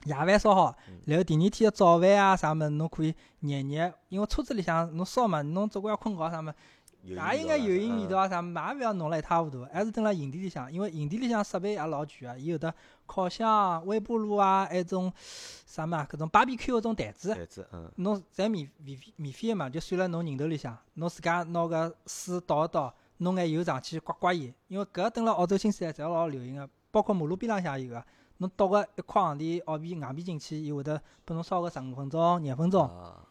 [SPEAKER 2] 夜饭烧好
[SPEAKER 1] 嗯，
[SPEAKER 2] 然后第二天个早饭啊啥物事侬可以热热，因为车子里向侬烧嘛，侬总归要困觉啥物事。
[SPEAKER 1] 有
[SPEAKER 2] 也应该有影味道
[SPEAKER 1] 啊。
[SPEAKER 2] 啊啥，嘛也勿要弄了一塌糊涂，还是蹲辣营地里向，因为营地里向设备也老全啊，伊有的烤箱、微波炉啊，还有种啥嘛，搿种 BBQ 搿种台子，
[SPEAKER 1] 台子，嗯，
[SPEAKER 2] 侬侪免免免费个嘛，就算辣侬人头里向，侬自家拿个水倒一倒，弄眼油上去刮刮伊，因为搿蹲辣澳洲、新西兰侪老流行个，包括马路边浪向也有个，侬倒个一块行钿澳币硬币进去，伊会得拨侬烧个十五分钟、廿分钟。
[SPEAKER 1] 啊，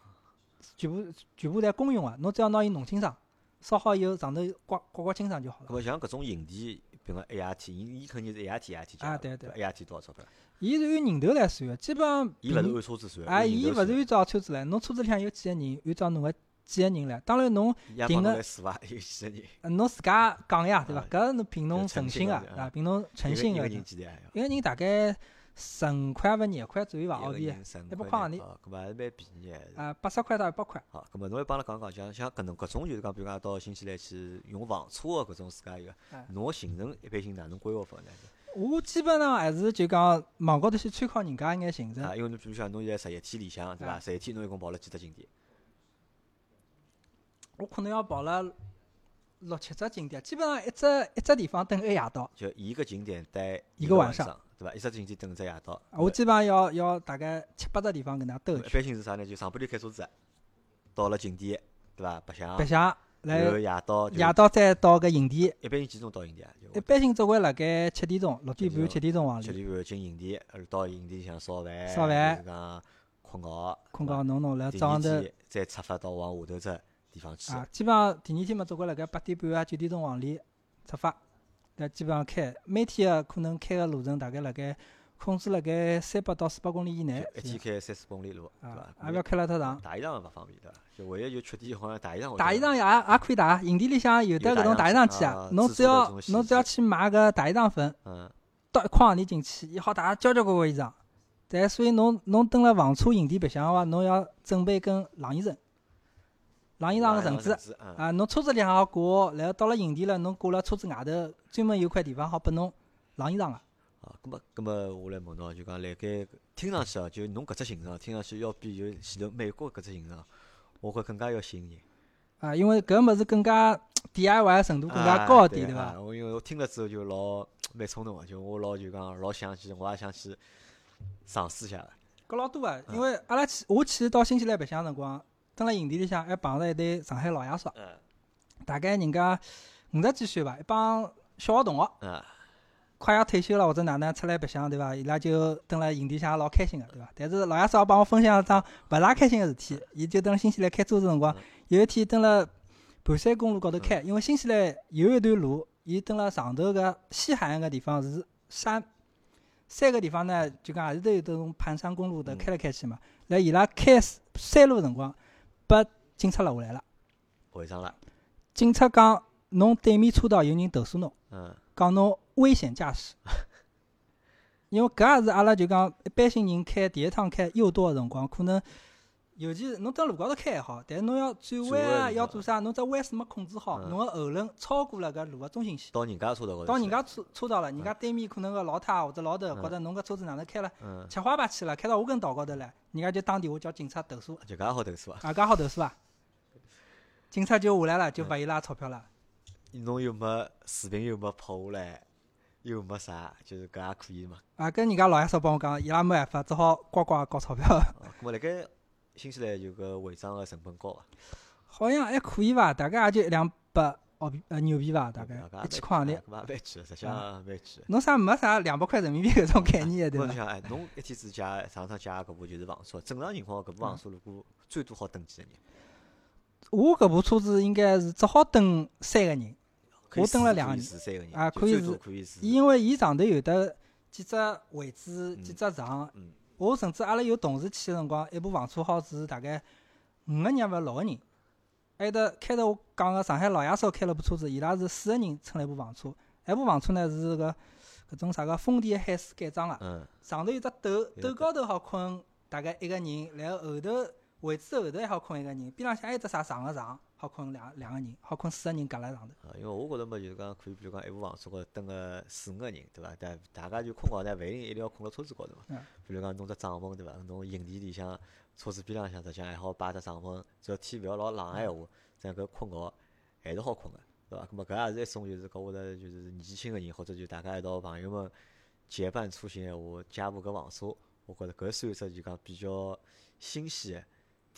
[SPEAKER 2] 全部全部侪公用个，侬只要拿伊弄清爽，烧好以后上头刮刮刮清爽就好了。
[SPEAKER 1] 那么像搿种营地，比如讲一夜天，伊伊肯定是一夜天一夜天价的
[SPEAKER 2] 啊对对
[SPEAKER 1] 伐一夜天多少钞票？
[SPEAKER 2] 伊是按人头来算的，基本上
[SPEAKER 1] 伊勿是按车子算的，
[SPEAKER 2] 啊，伊勿是按照车子来，侬车子里向有几个人，按照侬个几个人来。当然侬定个
[SPEAKER 1] 来数伐？有几个人？
[SPEAKER 2] 呃侬自家讲呀，对伐
[SPEAKER 1] 啊？
[SPEAKER 2] 搿侬凭侬
[SPEAKER 1] 诚信个啊
[SPEAKER 2] 对伐？凭侬诚
[SPEAKER 1] 信个？一个人
[SPEAKER 2] 大概十五块或廿块左右伐，澳币一百
[SPEAKER 1] 块
[SPEAKER 2] 块钿
[SPEAKER 1] 哦，咁么还是蛮便宜的。
[SPEAKER 2] 啊，八十块到一百块。
[SPEAKER 1] 好，咁么侬来帮阿拉讲讲，像像搿能搿种就是讲，比如讲到新西兰去用房车个搿种自家一个
[SPEAKER 2] 哎，
[SPEAKER 1] 侬个行程一般性哪能规划法呢？
[SPEAKER 2] 我基本上还是就讲网高头去参考人家一眼行程
[SPEAKER 1] 啊，，因为侬比如像侬现在十一天里向，对伐？
[SPEAKER 2] 啊
[SPEAKER 1] 十一天侬一共跑了几只景点？
[SPEAKER 2] 我可能要跑了六七只景点，基本上一只一只地方等一夜到。
[SPEAKER 1] 就一个景点待
[SPEAKER 2] 一个晚上，
[SPEAKER 1] 对伐？一只景点等一只夜到。
[SPEAKER 2] 我基本上要要大概七八只地方跟㑚兜一
[SPEAKER 1] 一，般性是啥呢？就上半天开车子，到了景点，对伐？白相，
[SPEAKER 2] 白相，
[SPEAKER 1] 然后夜到
[SPEAKER 2] 夜到再到搿营地。
[SPEAKER 1] 一般性几点钟到营地啊？
[SPEAKER 2] 一般性总归辣盖七点钟、六点半、
[SPEAKER 1] 七点钟
[SPEAKER 2] 往里
[SPEAKER 1] 七点半进营地，呃到营地里向烧饭，
[SPEAKER 2] 烧饭
[SPEAKER 1] 就是讲困觉，
[SPEAKER 2] 困觉弄弄，然后早上头
[SPEAKER 1] 再出发到往下头只地方去。
[SPEAKER 2] 啊，基本上第二天嘛，总归辣盖八点半啊、九点钟往里出发，那基本上开，每天个可能开个路程大概辣盖控制辣盖三百到四百公里以内，
[SPEAKER 1] 一天开三四公里路，对
[SPEAKER 2] 啊
[SPEAKER 1] 伐？，
[SPEAKER 2] 也勿要开了太长。
[SPEAKER 1] 大衣裳勿方便，对伐？就唯一就缺点好像大衣裳。
[SPEAKER 2] 大衣裳也也可以打，营地里向有的搿种大衣裳机啊
[SPEAKER 1] 啊，
[SPEAKER 2] 侬只要侬只要去买个大衣裳粉，
[SPEAKER 1] 嗯，
[SPEAKER 2] 倒一块行钿进去，伊好打交交关关衣裳。但所以侬侬蹲辣房车营地白相个话，侬要准备根冷衣绳，冷衣裳个绳子啊，侬车子里向好挂，然后到了营地了，侬挂辣车子外头，专门有块地方好拨侬晾衣裳个。
[SPEAKER 1] 啊，咁么，咁么，我来问侬，就讲辣盖听上去啊，就侬搿只行程啊，听上去要比就前头美国搿只行程啊，我觉更加要吸引人，
[SPEAKER 2] 啊，因为搿物事更加 DIY 程度更加
[SPEAKER 1] 啊
[SPEAKER 2] 高一点，对伐？
[SPEAKER 1] 我因为我听了之后就老蛮冲动个，就我老就讲老想去，我也想去尝试一下个。
[SPEAKER 2] 搿老多啊，
[SPEAKER 1] 嗯
[SPEAKER 2] 因为阿拉去我去到新西兰白相个辰光，蹲辣营地里向还碰着一对上海老爷叔，
[SPEAKER 1] 嗯
[SPEAKER 2] 大概人家五十几岁吧，一帮小学同学。
[SPEAKER 1] 啊，
[SPEAKER 2] 快要退休了或者哪能出来白相，对伐？伊拉就蹲辣营地里向老开心个，对伐？但是老爷叔也帮我分享一桩勿大开心个事体，伊就蹲辣新西兰开车子辰光
[SPEAKER 1] 嗯，
[SPEAKER 2] 有一天蹲辣盘山公路高头开，因为新西兰有一段路，伊蹲辣上头个西海岸个地方是山，山个地方呢，就讲也是都有种盘山公路头
[SPEAKER 1] 嗯
[SPEAKER 2] 开来开去嘛。来伊拉开山路个辰光，被警察拦下来了。
[SPEAKER 1] 违章了，
[SPEAKER 2] 警察讲，侬对面车道有人投诉侬。
[SPEAKER 1] 嗯
[SPEAKER 2] 讲侬危险驾驶，因为搿也是阿拉就讲一般性人开第一趟开右舵个辰光，可能尤其是侬蹲路高头开还好，但是侬要转
[SPEAKER 1] 转
[SPEAKER 2] 弯啊，要做啥，侬只弯是没控制好，
[SPEAKER 1] 嗯
[SPEAKER 2] 侬个后轮超过了搿路个中心线，
[SPEAKER 1] 到人家车道高头
[SPEAKER 2] 到人家车车道了，人家对面可能个老太或者老头觉着侬搿车子哪能开了，
[SPEAKER 1] 嗯，
[SPEAKER 2] 吃花八去了，开到我跟道高头来，人家就打电话叫警察投诉，
[SPEAKER 1] 就搿也好投诉啊。
[SPEAKER 2] 啊，搿好投诉啊。警察就下来了，就罚伊拉钞票了。
[SPEAKER 1] 侬又没视频又没拍下来，又没啥，就是搿也可以嘛。
[SPEAKER 2] 啊，跟人家老爷叔帮我讲，伊拉没办法，只好呱呱交钞票。
[SPEAKER 1] 哦，咁么辣盖新西兰就个违章个成本高伐？
[SPEAKER 2] 好像还可以伐，大概也就一两百澳币呃牛币伐，大概一千块行钿。
[SPEAKER 1] 实际上蛮贵的。
[SPEAKER 2] 侬啥没啥两百块人民币搿种概念的，对伐？
[SPEAKER 1] 侬想，哎，侬一天子借上趟借搿部就是房车，正常情况搿部房车如果最多好等几个人？
[SPEAKER 2] 我搿部车子应该是只好等三个人，我等了两个人
[SPEAKER 1] 三个人，
[SPEAKER 2] 啊可以是
[SPEAKER 1] 可以住。
[SPEAKER 2] 因为伊上头有的几只位置、
[SPEAKER 1] 嗯
[SPEAKER 2] 几只床。
[SPEAKER 1] 嗯，
[SPEAKER 2] 我甚至阿拉有同事去个辰光，一部房车好住大概五个人也勿六个人。还有得开头我讲个上海老爷叔开了部车子，伊拉是四个人乘了一部房车。埃部房车呢是个搿种啥个丰田海狮改装个，
[SPEAKER 1] 嗯，
[SPEAKER 2] 上头有只斗，斗高头好困大概一个人，然后后头位置后头还好困一个人，边浪向还有只啥长个床，好困两两个人，好困四个人夹辣上头。
[SPEAKER 1] 啊，因为我觉着嘛，就是讲可以，比如讲一部房车高头蹲个四五个人，对伐？但大家就困觉呢，勿一定一定要困辣车子高头嘛
[SPEAKER 2] 嗯。
[SPEAKER 1] 比如讲弄只帐篷，对伐？侬营地里向车子边浪向，实际上还好摆只帐篷，只要天勿要老冷个闲话，这样搿困觉还是好困个，对伐？搿么搿也是一种就是讲我觉着就是年纪轻个人，或者就大家一道朋友们结伴出行闲话，借部搿房车，我觉着搿算一只就讲比较新鲜个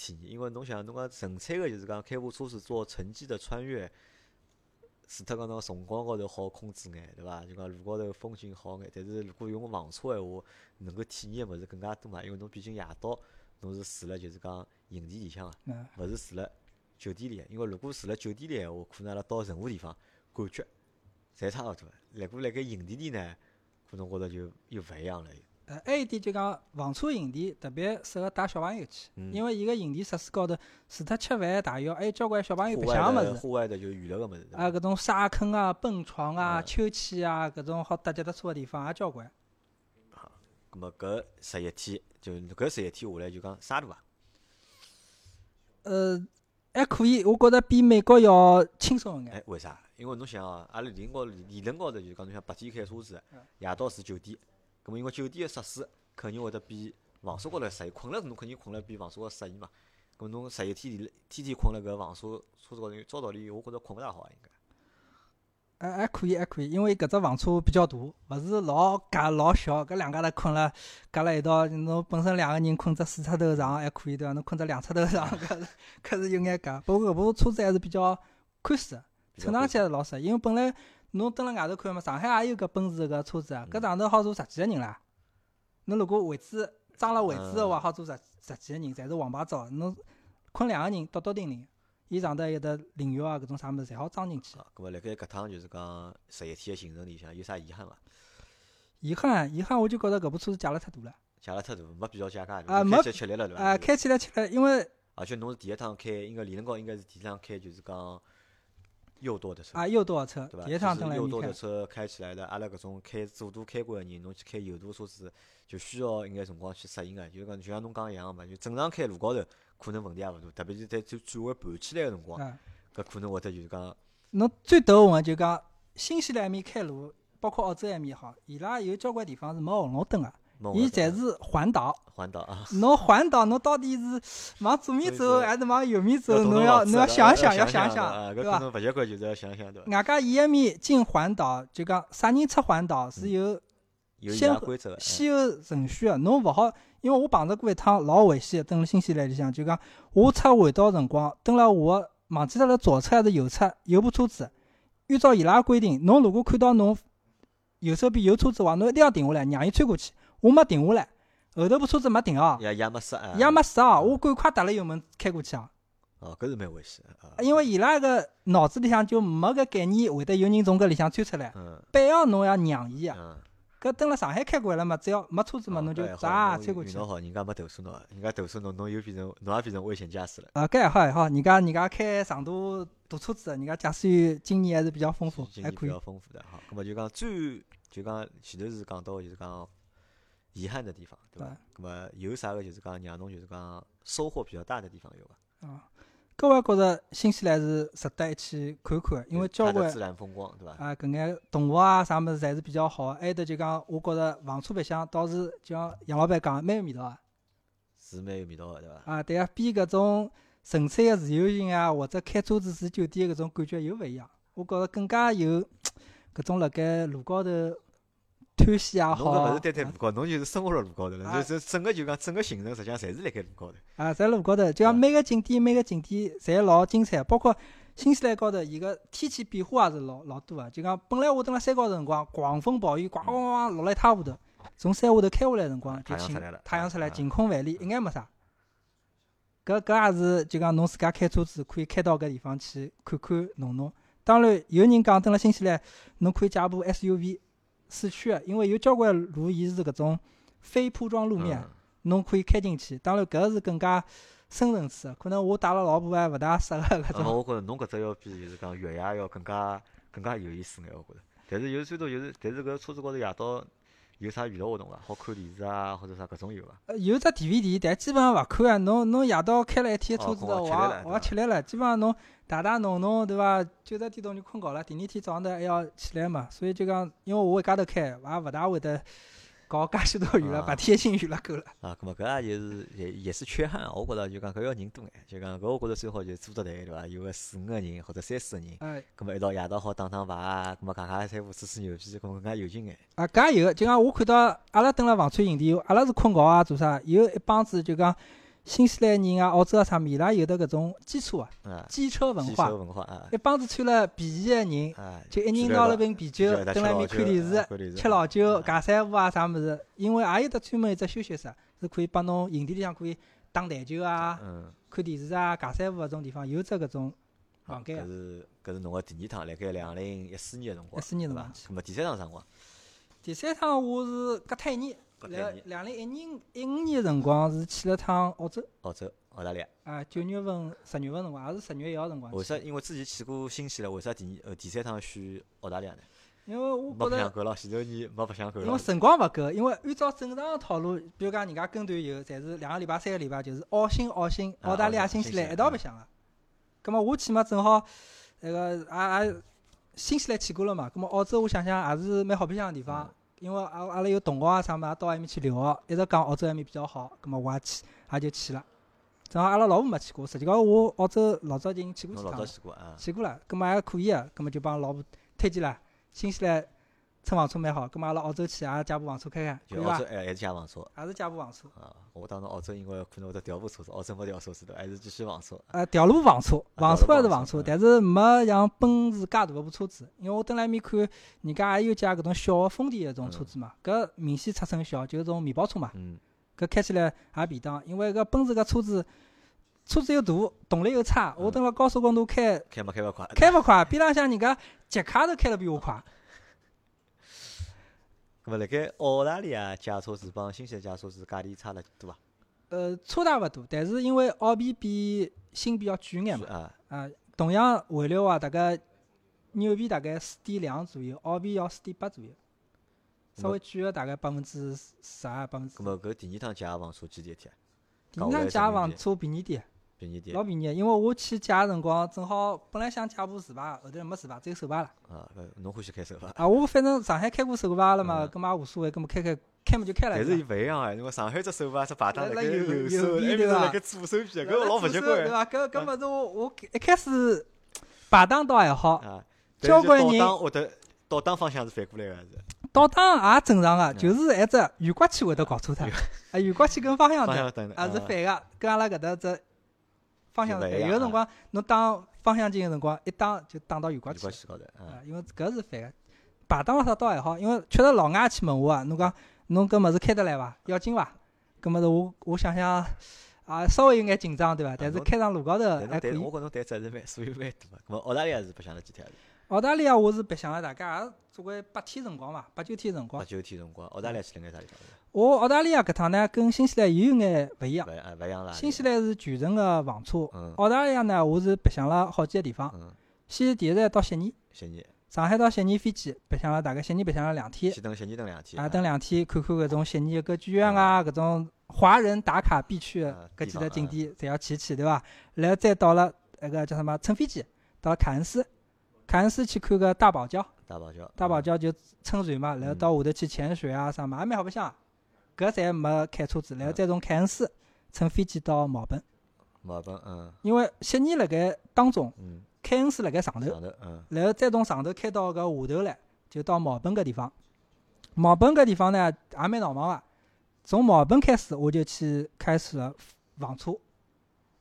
[SPEAKER 1] 体验，因为侬想侬讲纯粹个就是讲开部车子做城际的穿越。除脱讲侬辰光高头好控制眼，对伐？就讲路高头风景好眼，但是如果用房车闲话，能够体验个物事更加多嘛。因为侬毕竟夜到，侬是住辣就是讲营地里向个，
[SPEAKER 2] 嗯，
[SPEAKER 1] 勿是住辣酒店里个。因为如果住辣酒店里闲话，可能阿拉到任何地方感觉侪差勿多。辣过辣盖营地里呢，可能觉着就又勿一样了。
[SPEAKER 2] 呃，还有一点就讲房车营地特别适合带小朋友去，
[SPEAKER 1] 嗯
[SPEAKER 2] 因为伊个营地设施高头除脱吃饭、汏浴，还有交关小朋友白相个物事。
[SPEAKER 1] 户外的就娱乐个物事，
[SPEAKER 2] 啊，搿种沙坑啊、蹦床啊、
[SPEAKER 1] 嗯
[SPEAKER 2] 秋千啊，搿种好搭脚踏车个地方也交关。
[SPEAKER 1] 咁么搿十一天，就搿十一天下来就讲啥大伐？
[SPEAKER 2] 呃，还可以，我觉着比美国要轻松一眼。
[SPEAKER 1] 哎，为啥？因为侬想哦，阿拉理论高理理论高头就是讲，侬想白天开车子
[SPEAKER 2] 嗯，
[SPEAKER 1] 夜到住酒店，咁么因为酒店个设施肯定会得比房车高头适宜，困了侬肯定困了比房车高适宜嘛。咁侬十一天里天天困辣搿房车车子高头，照道理我觉着困勿大好啊，应该。
[SPEAKER 2] 还还可以，还可以，因为搿只房车比较大，勿是老夹老小，搿两家头困了夹辣一道，侬本身两个人困只四尺头床还可以对伐？侬困只两尺头床，搿是搿是有眼夹。不过搿部车子还是比较宽适乘上去还是老适。因为本来侬蹲辣外头看嘛，上海也有搿奔驰搿车子啊，搿上头好坐十几个人啦。侬如果位置装了位置个话，好坐十十几个人，侪是黄牌照。侬困两个人，笃笃定定。伊上头还有得淋浴啊，搿种啥物事，侪好装进去。
[SPEAKER 1] 啊，咁么辣盖搿趟就是讲十一天个行程里向有啥遗憾伐？
[SPEAKER 2] 遗憾，遗憾，我就觉着搿部车子借了太大了。
[SPEAKER 1] 借了太大，没必要借介大，
[SPEAKER 2] 啊没
[SPEAKER 1] 吃力了对伐？
[SPEAKER 2] 啊，开起来吃力，因为
[SPEAKER 1] 而且侬是第一趟开，应该理论高应该是第一趟开，就是讲右舵的车。
[SPEAKER 2] 啊，右舵车
[SPEAKER 1] 对吧？
[SPEAKER 2] 第一趟
[SPEAKER 1] 就是右舵的车开起来的，阿拉搿种开左舵开过个人，侬去开右舵车子，就需要一眼辰光去适应个。就是讲，就像侬讲一样个嘛，就正常开路高头可能问题也勿大，特别是在转转弯盘起来个辰光，
[SPEAKER 2] 啊，
[SPEAKER 1] 搿可能会得就是讲，
[SPEAKER 2] 侬最头痕就讲新西兰埃面开路，包括澳洲埃面也好，伊拉有交关地方是没红绿灯个伊侪是环岛。
[SPEAKER 1] 环岛啊，
[SPEAKER 2] 侬环岛，侬到底是往左面走还是往右面走？侬要侬要
[SPEAKER 1] 动脑子的
[SPEAKER 2] 想想，要
[SPEAKER 1] 想
[SPEAKER 2] 想
[SPEAKER 1] 勿习惯就是要想想对伐？
[SPEAKER 2] 外加伊埃面进环岛，就讲啥人出环岛是有先后先后顺序个，侬勿好，因为我碰着过一趟老危险个，蹲辣新西兰里向，就讲我出环岛辰光，蹲辣我个忘记脱了左侧还是右侧有部车子，按照伊拉个规定，侬如果看到侬右手边有车子个话，侬一定要停下来，让伊穿过去。我没停下来，后头部车子没停哦，
[SPEAKER 1] 也也没刹啊，
[SPEAKER 2] 也没刹哦，我赶快踏了油门开过去啊，
[SPEAKER 1] 哦，搿是蛮危险的啊，
[SPEAKER 2] 因为伊拉个脑子里向就没搿概念，会得有人从搿里向钻出来，
[SPEAKER 1] 嗯
[SPEAKER 2] 必要侬要让伊啊。
[SPEAKER 1] 嗯。
[SPEAKER 2] 搿蹲辣上海开惯了嘛，只要没车子嘛，侬就咋
[SPEAKER 1] 侬
[SPEAKER 2] 穿过去。
[SPEAKER 1] 运好，人家没投诉侬，人家投诉侬，侬又变成侬也变成危险驾驶了。
[SPEAKER 2] 啊，搿还好还好，人家人家开长途大车子，人家驾驶员经验还是比较丰富，还可以
[SPEAKER 1] 比较。丰富的。好，咁么就讲最就讲前头是讲到就是讲遗憾的地方，对伐？咁么有啥个就是讲让侬就是讲收获比较大的地方有伐？
[SPEAKER 2] 啊，搿我觉着新西兰是值得一去看看个，因为交关
[SPEAKER 1] 自然风光，对伐？
[SPEAKER 2] 啊，搿眼动物啊啥物事侪是比较好。还有得就讲，我觉着房车白相倒是就像杨老板讲，蛮有味道个。
[SPEAKER 1] 是蛮有味道个，对伐？
[SPEAKER 2] 啊，对啊，比搿种纯粹个自由行啊，或者开车子住酒店搿种感觉又勿一样。我觉着更加有 搿种辣盖路高头。探险也好，侬
[SPEAKER 1] 搿勿是单单路高，侬就是生活辣路高头了，就是整个就讲整个行程实际上侪是辣盖路高头。
[SPEAKER 2] 啊，在路高头，就讲每个景点每个景点侪老精彩，包括新西兰高头，伊个天气变化也是老老多个。就讲本来我蹲辣山高头辰光，狂风暴雨，咣咣咣落了一塌糊涂。从山下头开下来辰光，就晴，太阳出来，晴空万里，一眼没啥。搿搿也是就讲侬自家开车子可以开到搿地方去看看弄弄。当然有人讲蹲辣新西兰，侬可以借部 SUV。市区个，因为有交关路，伊是搿种非铺装路面，侬可以开进去。当然，搿是更加深层次，可能我带了老婆还勿大适合搿种。
[SPEAKER 1] 我觉着侬搿只要比就是讲越野要更加更加有意思眼，我觉着。但是有最多就是，但是搿车子高头夜到有啥娱乐活动伐？好看电视啊，或者啥搿种有伐？
[SPEAKER 2] 呃，有只 DVD，但基本上勿看啊。侬侬夜到开了一天车子，我我也吃力了，基本上侬。打打弄弄，对伐？九十点钟就困觉了，第二天早上头还要起来嘛。所以就讲，因为我一家头开，也勿大会得搞介许多娱乐，白天性娱乐够了。
[SPEAKER 1] 啊，搿么搿也就是也也是缺憾。我觉着就讲搿要人多眼，就讲搿我觉着最好就组队，对伐？有个四五个人或者三四个人，
[SPEAKER 2] 哎，
[SPEAKER 1] 搿么一道夜到好打打牌啊，搿么讲讲三胡吹吹牛皮，搿么更加有劲眼。
[SPEAKER 2] 啊，搿也有，就讲我看到阿拉蹲辣房产营地，阿拉是困觉啊，做啥？有一帮子就讲。新西兰人啊，澳洲啊，啥伊拉有的搿种基础
[SPEAKER 1] 啊，
[SPEAKER 2] 机车文化，一帮子穿了皮衣个人，就一人拿了瓶啤酒，蹲辣埃面看电视，吃老酒，尬三胡啊啥物事。因为也有得专门一只休息室，是可以帮侬营地里向可以打台球啊，看电视啊，尬三胡搿种地方有只搿种房间。
[SPEAKER 1] 搿是搿是侬个第二趟，辣盖两零一四年个辰光，
[SPEAKER 2] 一四年
[SPEAKER 1] 辰光。咾么第三趟啥辰光？
[SPEAKER 2] 第三趟我是隔脱一年。两两零一年一五年辰光是去了趟澳洲，
[SPEAKER 1] 澳洲澳大利亚。
[SPEAKER 2] 啊，九月份、十月份辰光，也是十月一号辰光。
[SPEAKER 1] 为啥？因为之前去过新西兰，为啥第二呃第三趟选澳大利亚呢？
[SPEAKER 2] 因为我
[SPEAKER 1] 觉得没白相够了，前头年没白相够了。
[SPEAKER 2] 因为辰光勿够，因为按照正常个套路，比如讲人家跟团游，侪是两个礼拜、三个礼拜，就是澳新、澳新、澳大利亚、新西兰一道白相个。葛末我去嘛，正好那个也也新西兰去过了嘛，咁么澳洲我想想也是蛮好白相个地方。因为阿阿拉有同学啊啥么，到埃面去留学，一直讲澳洲埃面比较好，葛末我也去，也就去了。正好阿拉老婆没去过，实际高我澳洲老早已经去过几趟，去过了，葛末还可以个，葛末就帮老婆推荐了，新西兰。乘房车蛮好，葛末阿拉澳洲去也借部房车开开，可以
[SPEAKER 1] 伐？澳洲还是借房车？
[SPEAKER 2] 还是借部房车？
[SPEAKER 1] 啊，我当时澳洲因为可能会得调部车子，澳洲没调车子的，还是继续房车。
[SPEAKER 2] 呃，调路房车，房车还是房车，但是没像奔驰介大个部车子，因为我蹲辣埃面看，人家也有借搿种小个丰田搿种车子嘛，搿明显尺寸小，就是种面包车嘛。
[SPEAKER 1] 嗯。
[SPEAKER 2] 搿开起来也便当，因为搿奔驰搿车子车子又大，动力又差，我蹲辣高速公路开，
[SPEAKER 1] 开没开勿快？
[SPEAKER 2] 开勿快，边浪向人家捷卡都开了比我快。
[SPEAKER 1] 咾么，辣盖澳大利亚借车是帮新西兰借车是价钿差了多伐？
[SPEAKER 2] 呃，差大勿多，但是因为澳币比新币要贵眼嘛，啊，同样汇率话，大概纽币大概四点两左右，澳币要四点八左右，稍微贵个大概百分之十二百分之。咾
[SPEAKER 1] 么，搿第二趟借房车几钿一天？
[SPEAKER 2] 第二趟借房车便宜点。老便宜，因为我去借个辰光，正好本来想借部自排，后头没自排，只有手排了。
[SPEAKER 1] 啊，侬欢喜开手排？
[SPEAKER 2] 啊，我反正上海开过手排了嘛，搿么也无所谓，搿么开开开么就开了。
[SPEAKER 1] 但是伊勿一样哎，因为上海只手排只排档辣盖
[SPEAKER 2] 右
[SPEAKER 1] 手，
[SPEAKER 2] 边对伐？
[SPEAKER 1] 辣盖左手边，搿老勿习惯。
[SPEAKER 2] 对伐？搿搿么是我我一开始排档倒还好，交关人
[SPEAKER 1] 倒档或者倒档方向是反过来个是。
[SPEAKER 2] 倒档也正常个，就是一只雨刮器会得搞错脱。啊，圆刮器跟方向灯也是反个，跟阿拉搿搭只。方向是反，有个辰光侬打方向键个辰光，一打就打到圆刮器
[SPEAKER 1] 高头，
[SPEAKER 2] 啊，因为搿是反个。排档了啥倒还好，因为确实老外去问我啊，侬讲侬搿物事开得来伐？要紧伐？搿物事我我想想啊，稍微有眼紧张对伐？但是开上路高头还可以。
[SPEAKER 1] 我觉侬对责任蛮，所以蛮大个。咾么澳大利亚是白相了几天？
[SPEAKER 2] 澳大利亚我是白相了大概也总归八天辰光伐，八九天辰光。
[SPEAKER 1] 八九天辰光，澳大利亚去了眼啥地方？
[SPEAKER 2] 我澳大利亚搿趟呢，跟新西兰也有眼勿一样。
[SPEAKER 1] 勿一样啦。
[SPEAKER 2] 新西兰是全程个房车，澳大利亚呢，我是白相了好几个地方。先第一站到悉尼。
[SPEAKER 1] 悉尼。
[SPEAKER 2] 上海到悉尼飞机，白相了大概悉尼白相了两天，
[SPEAKER 1] 去等悉尼等两天。
[SPEAKER 2] 啊，等两天看看搿种悉尼歌剧院啊，搿种华人打卡必去
[SPEAKER 1] 啊
[SPEAKER 2] 搿几
[SPEAKER 1] 地方啊
[SPEAKER 2] 个景点，侪要去去，对伐？然后再到了那个叫什么，乘飞机到凯恩斯，凯恩斯去看个大堡礁，
[SPEAKER 1] 大堡礁。
[SPEAKER 2] 大堡礁就乘船嘛，然后
[SPEAKER 1] 嗯
[SPEAKER 2] 到下头去潜水啊啥嘛，也蛮好白相个。搿侪没开车子，然后再从凯恩斯乘飞机到墨尔本，
[SPEAKER 1] 墨尔本，嗯
[SPEAKER 2] 因为悉尼辣盖当中，
[SPEAKER 1] 嗯，
[SPEAKER 2] 凯恩斯辣盖上头，
[SPEAKER 1] 上头，嗯
[SPEAKER 2] 然后再从上头开到搿下头来，就到墨尔本搿地方。墨尔本搿地方呢，也蛮闹忙个。从墨尔本开始，我就去开始了房车，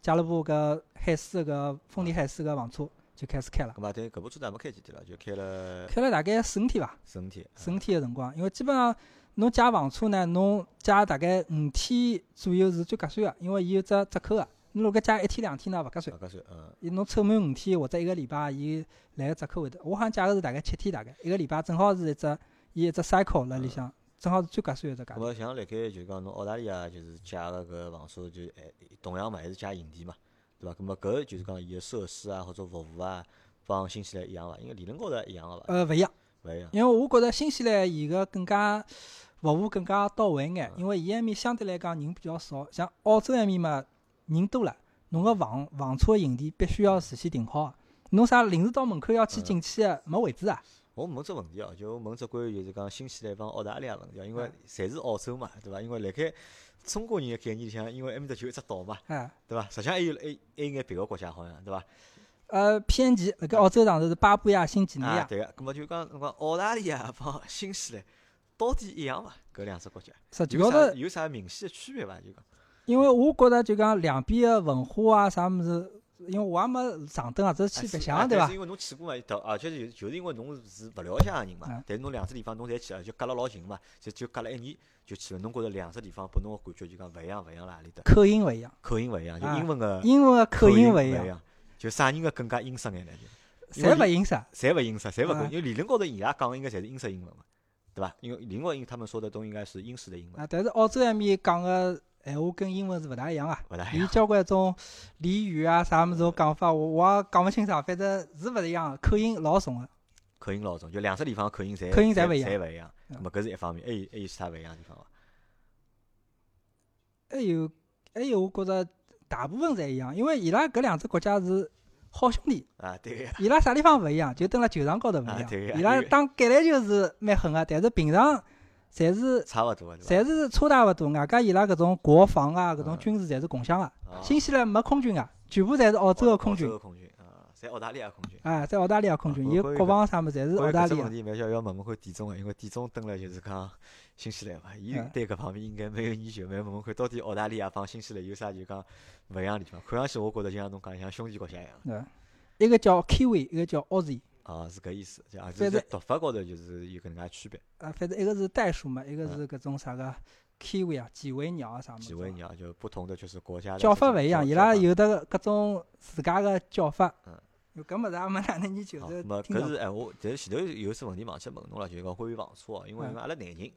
[SPEAKER 2] 加勒布搿海狮搿丰田海狮搿房车就开始开了，
[SPEAKER 1] 咁嘛，对搿部车子也没开几天了，就开了
[SPEAKER 2] 开了大概四五天伐，
[SPEAKER 1] 四五天。
[SPEAKER 2] 四五天个辰光。因为基本上侬借房车呢，侬借大概五天左右是最合算个，因为伊有只折扣个。侬如果借一天两天呢，勿合算
[SPEAKER 1] 勿。合算，嗯，
[SPEAKER 2] 伊侬凑满五天或者一个礼拜，伊来个折扣会得。我好像借个是大概七天，大概一个礼拜正好是一只伊一只 cycle 辣里向，正好是最合算一只价钿。
[SPEAKER 1] 咁么像辣盖就讲侬澳大利亚就是借个搿房车就哎同样嘛，还是借营地嘛，对伐？咁么搿就是讲伊个设施啊或者服务啊，帮新西兰一样伐？应该理论高头也一样个伐？
[SPEAKER 2] 呃，勿一样，
[SPEAKER 1] 勿一样。
[SPEAKER 2] 因为我觉着新西兰伊个更加服务更加到位眼，
[SPEAKER 1] 嗯
[SPEAKER 2] 因为伊埃面相对来讲人比较少，像澳洲埃面嘛人多了，侬个房房车营地必须要事先订好个。侬啥临时到门口要去
[SPEAKER 1] 嗯
[SPEAKER 2] 进去个，没位置啊。
[SPEAKER 1] 我问只问题哦，就问只关于就是讲新西兰帮澳大利亚问题哦，因为
[SPEAKER 2] 嗯
[SPEAKER 1] 侪是澳洲嘛，对伐？因为辣盖中国人个概念里向，因为埃面搭就一只岛嘛，
[SPEAKER 2] 哎，
[SPEAKER 1] 对伐？实际上还有还还有眼别个国家好像，对伐？
[SPEAKER 2] 呃，偏极辣盖澳洲上头是巴布亚新几内
[SPEAKER 1] 啊，
[SPEAKER 2] 亚，
[SPEAKER 1] 对个。咁么就讲侬讲澳大利亚帮新西兰到底一样伐？搿两只国家有
[SPEAKER 2] 实际高头
[SPEAKER 1] 啥有啥明显个区别伐？就讲
[SPEAKER 2] 因为我觉着就讲两边个文化啊啥物事，因为我也没上灯啊，只是去白
[SPEAKER 1] 啊
[SPEAKER 2] 相对伐
[SPEAKER 1] 但是？因为侬去过嘛，到而且就就是因为侬是勿了解个人嘛
[SPEAKER 2] 嗯，
[SPEAKER 1] 但是侬两只地方侬侪去了，就隔了老近嘛，就就隔了一年就去了。侬觉着两只地方拨侬个感觉就讲勿一样，勿一样辣何里搭？
[SPEAKER 2] 口音勿一样，
[SPEAKER 1] 口音勿一样，就
[SPEAKER 2] 啊
[SPEAKER 1] 英文个
[SPEAKER 2] 英文个口音
[SPEAKER 1] 勿
[SPEAKER 2] 勿一样，
[SPEAKER 1] 就啥人个更加英式眼呢？就因为
[SPEAKER 2] 侪勿英式。
[SPEAKER 1] 侪勿英式，侪勿
[SPEAKER 2] 啊
[SPEAKER 1] 因为理论高头伊拉讲个应该侪是英式英文嘛，对伐？因为理论高头他们说的都应该是英式的英文，
[SPEAKER 2] 啊，但是澳洲埃面讲个闲话跟英文是勿大一样啊。伊
[SPEAKER 1] 勿大一样。
[SPEAKER 2] 交关种俚语啊啥物事种讲法，我我也讲勿清爽，反正是勿一样，口音老重个。
[SPEAKER 1] 口音老重，就两只地方口音侪
[SPEAKER 2] 口音侪
[SPEAKER 1] 侪
[SPEAKER 2] 勿一样
[SPEAKER 1] 侪勿一样。
[SPEAKER 2] 嗯
[SPEAKER 1] 咁么搿是一方面，还有还有其他勿一样的地方伐？
[SPEAKER 2] 还有还有，我觉着大部分侪一样，因为伊拉搿两只国家是好兄弟，
[SPEAKER 1] 啊，对
[SPEAKER 2] 伊拉啥地方勿一样，就蹲辣球场高头勿一样。伊拉
[SPEAKER 1] 有
[SPEAKER 2] 打橄榄球是蛮狠个，但是平常侪是
[SPEAKER 1] 差勿多个？
[SPEAKER 2] 侪是差大勿多，外加伊拉搿种国防啊，搿种
[SPEAKER 1] 嗯
[SPEAKER 2] 军事侪是共享个。
[SPEAKER 1] 啊
[SPEAKER 2] 新西兰没空军啊，全部侪是澳洲个空军
[SPEAKER 1] 澳洲，空军啊，侪澳大利亚空军。
[SPEAKER 2] 啊，在澳大利亚空军，伊国防啥物事侪是澳大利亚
[SPEAKER 1] 搿只问。题，蛮小要问问看地总个，因为地总蹲了就是讲新西兰嘛，伊
[SPEAKER 2] 嗯
[SPEAKER 1] 对搿方面应该蛮有研究，蛮问问看到底澳大利亚帮新西兰有啥就讲勿一样的地方。看上去我觉着就像侬讲像兄弟国家一样。
[SPEAKER 2] 对，一个叫 Kiwi，一个叫 Aussie。
[SPEAKER 1] 啊，是搿意思，就啊，是在读法高头就是有搿能介区别。
[SPEAKER 2] 啊，反正一个是袋鼠嘛，一个
[SPEAKER 1] 嗯
[SPEAKER 2] 是搿种啥个 kiwi 啊，几维鸟啊啥物事。
[SPEAKER 1] 几维鸟就不同的就是国家的
[SPEAKER 2] 叫法勿一样，伊拉有的搿种自家个叫法。
[SPEAKER 1] 嗯。
[SPEAKER 2] 搿物事也没哪能研究，
[SPEAKER 1] 好，
[SPEAKER 2] 这
[SPEAKER 1] 那么
[SPEAKER 2] 听到
[SPEAKER 1] 搿是哎，我但是前头有次问题忘记问侬了，就是讲关于房车哦，因为
[SPEAKER 2] 嗯
[SPEAKER 1] 阿拉男人对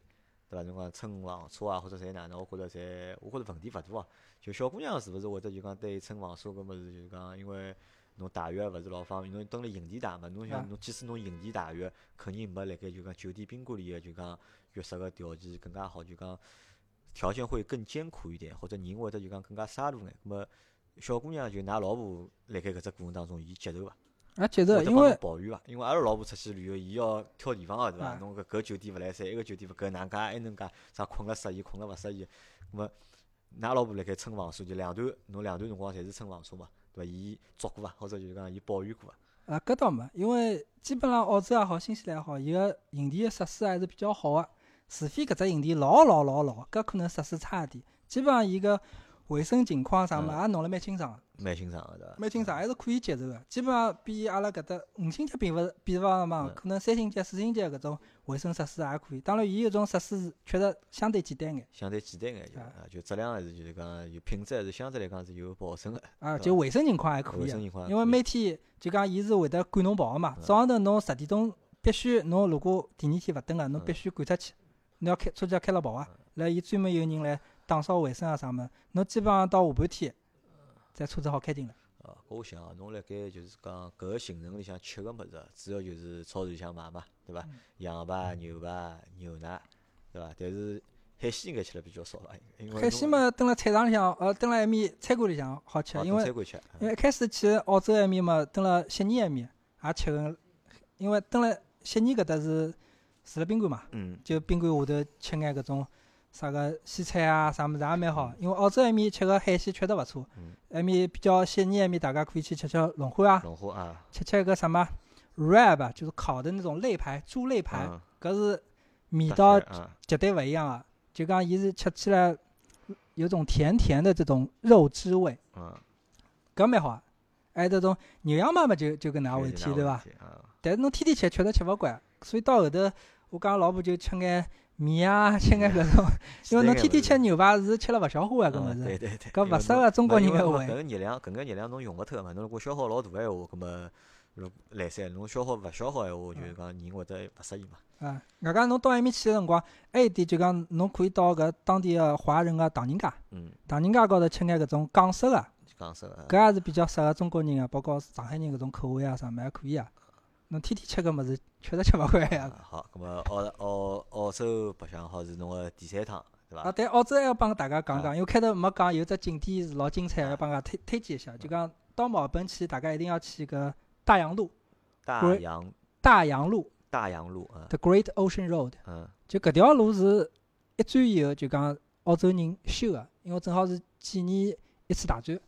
[SPEAKER 1] 伐？侬讲乘房车啊，或者侪哪能，我觉着侪我觉着问题勿大啊。就小姑娘是勿是会得就讲对乘房车搿物事，就是讲因为侬大浴勿是老方便，侬蹲辣营地洗嘛，侬想
[SPEAKER 2] 嗯
[SPEAKER 1] 侬即使侬营地大浴，肯定没辣盖就讲酒店宾馆里个就讲浴室个条件更加好，就讲条件会更艰苦一点，或者人会得就讲更加沙路眼。葛么小姑娘就㑚老婆辣盖搿只过程当中，伊接受伐？
[SPEAKER 2] 啊，接受，因为
[SPEAKER 1] 抱怨伐？因为阿拉老婆出去旅游，伊要挑地方个对伐？
[SPEAKER 2] 啊
[SPEAKER 1] 侬搿搿酒店勿来三，埃个酒店勿搿能介埃能介啥困了适意，困了勿适意。咁么，㑚老婆辣盖蹭房车就两段，侬两段辰光侪是蹭房车嘛，对伐？伊捉过伐？或者就是讲伊抱怨过伐？
[SPEAKER 2] 啊，搿倒没，因为基本上澳洲也好，新西兰也好，伊个营地个设施还是比较好个，除非搿只营地老老老老，搿可能设施差一点。基本上伊个卫生情况啥么
[SPEAKER 1] 嗯
[SPEAKER 2] 也弄了蛮清爽个。
[SPEAKER 1] 蛮清爽个对伐？
[SPEAKER 2] 蛮清爽，还是可以接受个。基本上比阿拉搿搭五星级并勿是比方嘛
[SPEAKER 1] 嗯，
[SPEAKER 2] 可能三星级、四星级搿种卫生设施也可以。当然，伊搿种设施确实相对简单眼
[SPEAKER 1] 相对简单眼就
[SPEAKER 2] 啊
[SPEAKER 1] 啊，就质量还是就是讲有品质还是相对来讲是有保证个。
[SPEAKER 2] 啊，就卫生情况还可以。
[SPEAKER 1] 卫生情况
[SPEAKER 2] 因为每天就讲伊是会得赶侬跑个嘛，
[SPEAKER 1] 嗯
[SPEAKER 2] 早上头侬十点钟必须侬如果第二天勿等个，侬
[SPEAKER 1] 嗯
[SPEAKER 2] 必须赶出去，侬要开车就要开了跑啊。然后伊专门有人来打扫卫生啊啥么，侬基本上到下半天，再车子好开进来。
[SPEAKER 1] 呃，搿我想啊，侬辣盖就是讲搿个行程里向吃个物事，主要就是超市里向买嘛，对伐？羊排、牛排、牛奶，对伐？但是海鲜应该吃了比较少伐？因为
[SPEAKER 2] 海鲜嘛，蹲辣菜场里向，呃，蹲辣埃面餐馆里向好吃，因为
[SPEAKER 1] 餐馆吃，
[SPEAKER 2] 因为一开始去澳洲埃面嘛，蹲辣悉尼埃面也吃个，因为蹲辣悉尼搿搭是住辣宾馆嘛，
[SPEAKER 1] 嗯，
[SPEAKER 2] 就宾馆下头吃眼搿种啥个西餐啊，啥物事也蛮好。因为澳洲埃面吃个海鲜确实勿错，埃面比较悉尼埃面，大家可以去吃吃龙虾啊，
[SPEAKER 1] 龙虾啊，
[SPEAKER 2] 吃吃搿什么 rab，就是烤的那种肋排，猪肋排，
[SPEAKER 1] 嗯
[SPEAKER 2] 搿是味道
[SPEAKER 1] 啊
[SPEAKER 2] 绝对勿一样个。就讲伊是吃起来有种甜甜的这种肉汁味，
[SPEAKER 1] 嗯，
[SPEAKER 2] 搿蛮好。还有这种牛羊排嘛，就就搿能介回事体，对伐？但是侬天天吃，确实吃勿惯。所以到后头，我讲老婆就吃眼面啊，吃眼搿种，因为侬天天吃牛排是吃了勿消化个，搿物事。
[SPEAKER 1] 嗯对对对，
[SPEAKER 2] 搿勿适合中国人个胃。
[SPEAKER 1] 搿个热量，搿个热量侬用勿脱嘛。侬如果消耗老大个闲话，搿么如来三，侬消耗勿消耗闲话，就是讲人会得勿适意嘛。
[SPEAKER 2] 啊，外加侬到埃面去个辰光，还有一点就讲侬可以到搿当地个华人个唐人街，
[SPEAKER 1] 嗯，
[SPEAKER 2] 唐人街高头吃眼搿种港式个，
[SPEAKER 1] 就讲实个，
[SPEAKER 2] 搿也是比较适合中国人个，包括上海人搿种口味啊啥物事还可以啊。侬天天吃搿物事，确实吃勿惯呀。
[SPEAKER 1] 啊好，咁么澳澳澳洲白相好是侬个第三趟，对
[SPEAKER 2] 啊，
[SPEAKER 1] 伐？
[SPEAKER 2] 对，澳洲还要帮大家讲
[SPEAKER 1] 啊
[SPEAKER 2] 讲，因为开头没讲，有只景点是老精彩，
[SPEAKER 1] 啊
[SPEAKER 2] 要帮大家推推荐一下。就讲到墨尔本去，大家一定要去搿大洋路，
[SPEAKER 1] 大洋
[SPEAKER 2] 大洋路
[SPEAKER 1] 大洋路啊
[SPEAKER 2] ，，The Great Ocean Road。
[SPEAKER 1] 嗯
[SPEAKER 2] 就搿条路是一战以后就讲澳洲人修个，因为正好是纪念一次大战，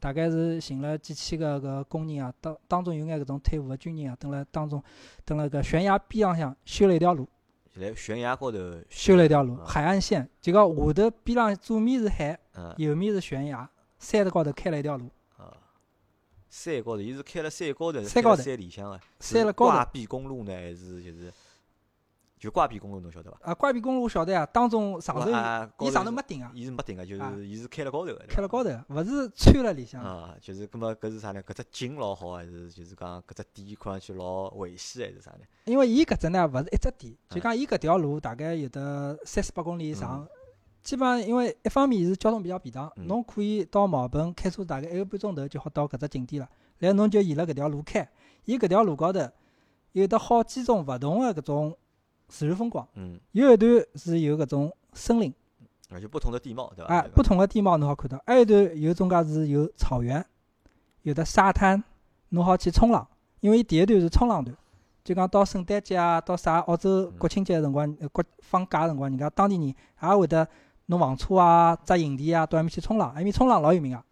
[SPEAKER 2] 大概是寻了几千个搿工人啊，当当中有眼搿种退伍的军人啊，蹲辣当中蹲辣搿悬崖边浪向修了一条路，
[SPEAKER 1] 就来悬崖高头
[SPEAKER 2] 修了一条路，
[SPEAKER 1] 啊。
[SPEAKER 2] 海岸线，就讲下头边浪左面是海，
[SPEAKER 1] 嗯
[SPEAKER 2] 右面是悬崖，山头高头开了一条路，
[SPEAKER 1] 啊，山高头，伊是开了山高头，还是
[SPEAKER 2] 山高头。
[SPEAKER 1] 山里向个？
[SPEAKER 2] 山了高头。
[SPEAKER 1] 挂壁公路呢，还是就是就挂壁公路侬晓得伐？
[SPEAKER 2] 啊，挂壁公路晓得呀，当中上头伊上头没顶啊，
[SPEAKER 1] 伊是没顶个，就
[SPEAKER 2] 啊
[SPEAKER 1] 是伊是开了高头个，
[SPEAKER 2] 开了高头，勿是穿了里向。
[SPEAKER 1] 啊，就是葛末搿是啥呢？搿只景老好，还是就是讲搿只点看上去老危险，还是啥呢？
[SPEAKER 2] 因为伊搿只呢勿是一只点，就
[SPEAKER 1] 嗯
[SPEAKER 2] 讲伊搿条路大概有得三四百公里长，基本上因为一方面是交通比较便当，
[SPEAKER 1] 嗯
[SPEAKER 2] 侬可以到墨尔本开车大概一个半钟头就好到搿只景点了，然后侬就沿了搿条路开，伊搿条路高头有得好几种勿同个搿种自然风光，
[SPEAKER 1] 嗯，
[SPEAKER 2] 有一段是有搿种森林，
[SPEAKER 1] 啊，就不同的地貌，对伐？
[SPEAKER 2] 哎，不同的地貌侬好看到，还有一段有种介是有草原，有的沙滩，侬好去冲浪，因为伊第一段是冲浪段，就讲到圣诞节啊，到啥澳洲国庆节个辰光，呃国放假个辰光，人家当地人也会得弄房车啊、扎营地啊，到埃面去冲浪，埃面冲浪老有名个。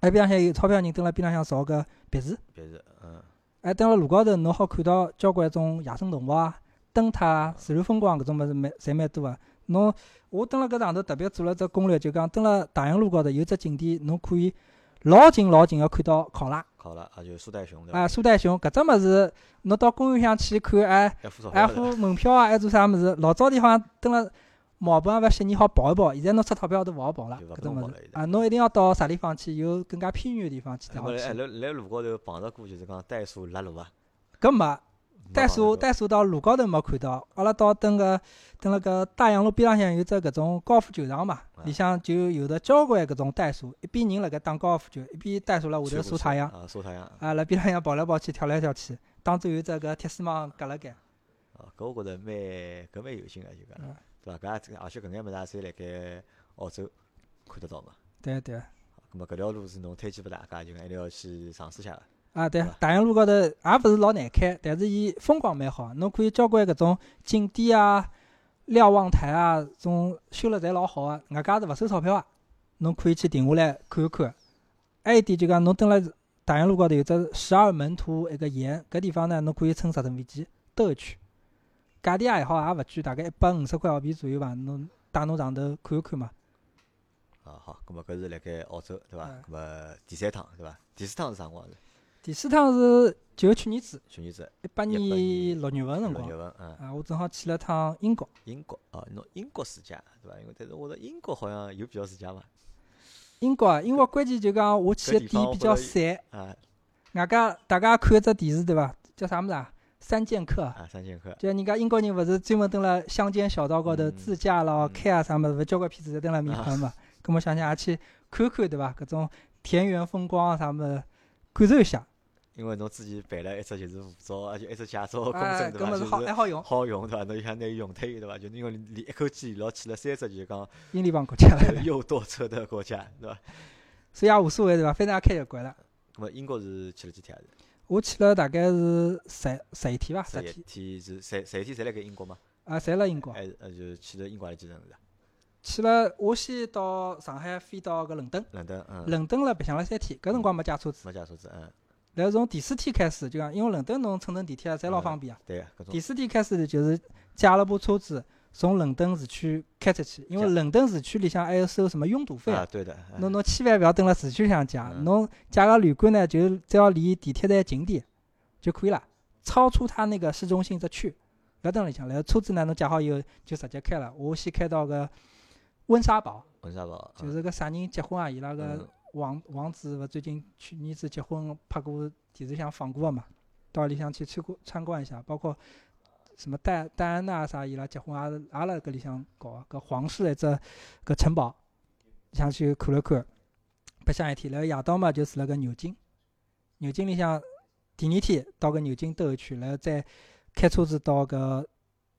[SPEAKER 2] 埃边浪向有钞票人蹲辣边浪向造个别墅，
[SPEAKER 1] 别墅，嗯，
[SPEAKER 2] 哎，蹲辣路高头侬好看到交关种野生动物啊、灯塔啊、自然风光搿种物事蛮侪蛮多个。侬我蹲辣搿上头特别做了只攻略，就讲蹲辣大洋路高头有只景点，侬可以老近老近个看到考拉
[SPEAKER 1] 考拉，啊，就苏袋熊对伐？
[SPEAKER 2] 啊、苏袋熊搿只物事，侬到公园向去看，哎，
[SPEAKER 1] 还付
[SPEAKER 2] 门票啊，还做啥物事？老早地方蹲辣墨尔本也勿悉尼好跑一跑，现在侬出钞票都勿好跑了，搿种物事啊，侬一定要到啥地方去？有更加偏远个地方去
[SPEAKER 1] 哎。来来路高头碰着过就是讲袋鼠拉路啊，
[SPEAKER 2] 搿没。
[SPEAKER 1] 没
[SPEAKER 2] 袋鼠袋鼠到路高头没看到，阿拉到登个登辣搿大洋路边浪向有只搿种高尔夫球场嘛，
[SPEAKER 1] 啊
[SPEAKER 2] 里向就有得交关搿种袋鼠，一边人辣盖打高尔夫球，一边袋鼠辣下头晒太阳，
[SPEAKER 1] 啊，晒太阳。
[SPEAKER 2] 啊，辣边浪向跑来跑去，跳来跳去，当中有只搿铁丝网隔辣盖，
[SPEAKER 1] 哦，搿我觉着蛮搿蛮有劲个，就讲
[SPEAKER 2] 嗯，
[SPEAKER 1] 对伐？搿也而且搿眼物事也侪辣盖澳洲看得到嘛。
[SPEAKER 2] 对对。
[SPEAKER 1] 咁么搿条路是侬推荐拨大家，就讲一定要去尝试下个。
[SPEAKER 2] 啊，对大洋路高头也勿是老难开，但是伊风光蛮好，侬可以交关搿种景点啊、瞭望台啊，种修了侪老好个，外加是勿收钞票个，侬可以去停下来看一看。还有一点就讲，侬蹲辣大洋路高头有只十二门徒一个岩，搿地方呢，侬可以乘直升飞机兜一圈，价钿也好也勿贵，大概一百五十块澳币左右伐，侬带侬上头看一看嘛。
[SPEAKER 1] 啊，好，咁么搿是辣盖澳洲，对伐？
[SPEAKER 2] 嗯
[SPEAKER 1] 咁么第三趟，对伐？第四趟是啥辰光是？
[SPEAKER 2] 第四趟是就去年子，
[SPEAKER 1] 去年子
[SPEAKER 2] 一八年
[SPEAKER 1] 年
[SPEAKER 2] 六月份辰光
[SPEAKER 1] 六月，份，嗯，
[SPEAKER 2] 啊，我正好去了趟英国。
[SPEAKER 1] 英国哦，侬英国自驾对伐？因为但是我觉着英国好像有比较自驾伐？
[SPEAKER 2] 英国啊，英国关键就讲我去
[SPEAKER 1] 搿地
[SPEAKER 2] 个点比较散，
[SPEAKER 1] 啊
[SPEAKER 2] 外加大家看一只电视对伐？叫啥物事啊？三剑客啊，
[SPEAKER 1] 啊，三剑客，
[SPEAKER 2] 就人家英国人勿是专门蹲辣乡间小道高头
[SPEAKER 1] 嗯
[SPEAKER 2] 自驾咯、
[SPEAKER 1] 嗯
[SPEAKER 2] 开啊啥物事，勿交关片子侪蹲辣面拍嘛。咁么想想也去看看对伐？搿种田园风光啊啥么子，感受一下。
[SPEAKER 1] 因为侬之前办了一只就是护照，而且一只驾照个公
[SPEAKER 2] 哎，
[SPEAKER 1] 证，对伐？
[SPEAKER 2] 搿么是好还
[SPEAKER 1] 就是
[SPEAKER 2] 好用，
[SPEAKER 1] 好用，对伐？侬就想拿伊用脱伊，对伐？就因为连一口气连牢去了三只，就是讲
[SPEAKER 2] 英联邦国家了，
[SPEAKER 1] 又多车的国家，对伐？
[SPEAKER 2] 所以也无所谓对伐？反正也开习惯了。
[SPEAKER 1] 咁么英国是去了几天啊？
[SPEAKER 2] 我去了大概是十十一天伐，十
[SPEAKER 1] 十一
[SPEAKER 2] 天
[SPEAKER 1] 天是十十一天侪辣盖英国吗？
[SPEAKER 2] 啊，侪辣英国。
[SPEAKER 1] 还是呃就去了英国的几城市啊？
[SPEAKER 2] 去了，我先到上海，飞到搿伦敦，
[SPEAKER 1] 伦敦，嗯，
[SPEAKER 2] 伦敦了白相了三天，搿辰光没借车子。
[SPEAKER 1] 没借车子，嗯，
[SPEAKER 2] 然后从第四天开始，就讲因为伦敦侬乘乘地铁啊，侪老方便啊。
[SPEAKER 1] 对个，搿种。
[SPEAKER 2] 第四天开始就是借了部车子从伦敦市区开出去，因为伦敦市区里向还要收什么拥堵费
[SPEAKER 1] 啊，对的，嗯
[SPEAKER 2] 侬侬千万勿要蹲辣市区里向借，
[SPEAKER 1] 嗯。
[SPEAKER 2] 侬借个旅馆呢，就只要离地铁站近点就可以了，超出它那个市中心则去，勿要蹲里向。然后车子呢，侬借好以后就直接开了。我先开到个温莎堡，
[SPEAKER 1] 温莎堡，
[SPEAKER 2] 就是个啥人结婚啊，伊拉个
[SPEAKER 1] 嗯
[SPEAKER 2] 王王子勿最近去年子结婚拍过电视上放过个嘛，到里向去参观参观一下，包括什么戴戴安娜啥伊拉结婚也是也辣搿里向搞个搿皇室一只搿城堡，想去看了看，白相一天。然后夜到嘛就住辣搿牛津，牛津里向第二天到搿牛津兜一圈，然后再开车子到搿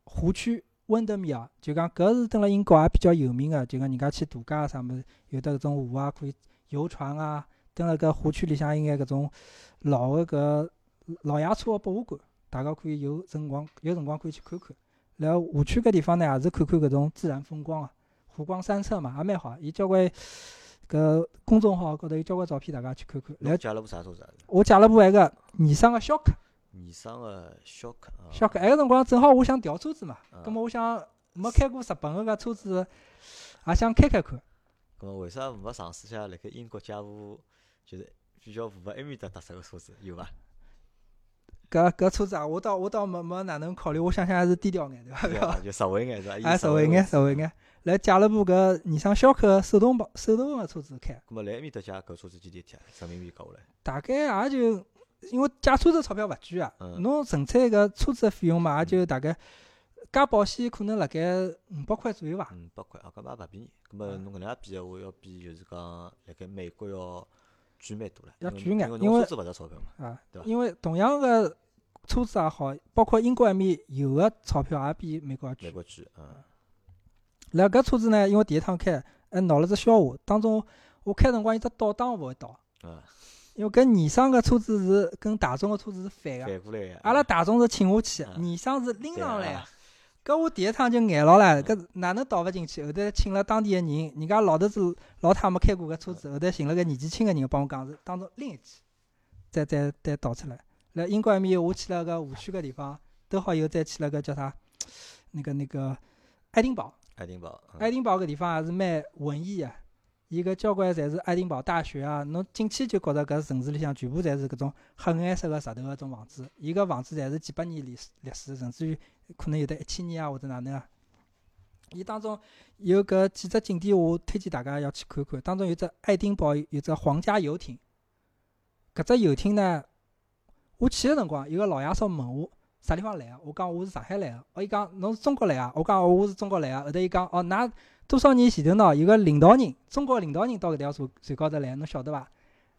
[SPEAKER 2] 湖区温德米尔，就讲搿是蹲辣英国也比较有名个，就讲人家去度假啥物事，有的搿种湖啊可以游船啊，蹲辣搿湖区里向有眼搿种老个搿老爷车个博物馆，大家可以有辰光有辰光可以去看看。然后湖区搿地方呢，也是看看搿种自然风光啊，湖光山色嘛，也蛮好。伊交关搿公众号高头有交关照片，大家去看看。然后
[SPEAKER 1] 了部啥车子啊？
[SPEAKER 2] 我借了部埃个尼桑个逍客，
[SPEAKER 1] 尼桑个逍客啊，
[SPEAKER 2] 逍客埃个辰光正好我想调车子嘛，
[SPEAKER 1] 啊
[SPEAKER 2] 葛末我想没开过日本个搿车子，也想开开看。
[SPEAKER 1] 咁为啥没尝试下辣盖英国借部就是比较符合埃面搭特色个车子，有伐？
[SPEAKER 2] 搿搿车子啊，我倒我倒没没哪能考虑，我想想还是低调眼对伐？
[SPEAKER 1] 对伐？就实惠眼是伐？以
[SPEAKER 2] 哎，实惠眼，实惠眼。来借了部搿尼桑逍客手动帮手动个车子开，
[SPEAKER 1] 咁么来埃面搭借搿车子几钿天啊？人民币搞下来，
[SPEAKER 2] 大概也就因为借车子钞票勿贵啊，
[SPEAKER 1] 嗯
[SPEAKER 2] 侬纯粹搿车子个费用嘛，也就大概加保险可能辣盖五百块左右伐。
[SPEAKER 1] 五百块啊，搿么也勿便宜。搿么
[SPEAKER 2] 啊
[SPEAKER 1] 侬搿能介比个话，要比就是讲辣盖美国要贵蛮多了。
[SPEAKER 2] 要贵眼因为
[SPEAKER 1] 车子勿值钞票嘛。
[SPEAKER 2] 啊
[SPEAKER 1] 对，伐
[SPEAKER 2] 因为同样个车子也好，包括英国埃面有个钞票也比美国要贵。
[SPEAKER 1] 美国贵，嗯，
[SPEAKER 2] 辣搿车子呢，因为第一趟开，还闹了只笑话。当中我开辰光，伊只倒档勿会倒，
[SPEAKER 1] 啊，
[SPEAKER 2] 因为搿尼桑个车子是跟大众个车子是反个。
[SPEAKER 1] 反过来个。
[SPEAKER 2] 阿拉大众是请下去尼桑是拎上来
[SPEAKER 1] 啊
[SPEAKER 2] 个。搿我第一趟就眼牢了，搿哪能倒勿进去？后头请了当地个人，人家老头子老太没开过搿车子，后头寻了个年纪轻个人帮我讲是当中拎一记，再再再倒出来。辣英国埃面，我去了个湖区个地方，都好以后再去了个叫啥，那个那个爱丁堡。
[SPEAKER 1] 爱丁堡，嗯
[SPEAKER 2] 爱丁堡搿地方也是蛮文艺个，伊搿交关侪是爱丁堡大学啊，侬进去就觉着搿城市里向全部侪是搿种黑颜色个石头个种房子，伊搿房子侪是几百年历史历史，甚至于可能有的一千年啊或者哪能啊。伊当中有搿几只景点，我推荐大家要去看看。当中有只爱丁堡有只皇家游艇，搿只游艇呢，我去个辰光，有个老爷叔问我啥地方来个，我讲我是上海来个，哦，伊讲侬是中国来个，我讲我是中国来个，后头伊讲哦，㑚多少年前头喏，有个领导人，中国领导人到搿条船船高头来，侬晓得伐？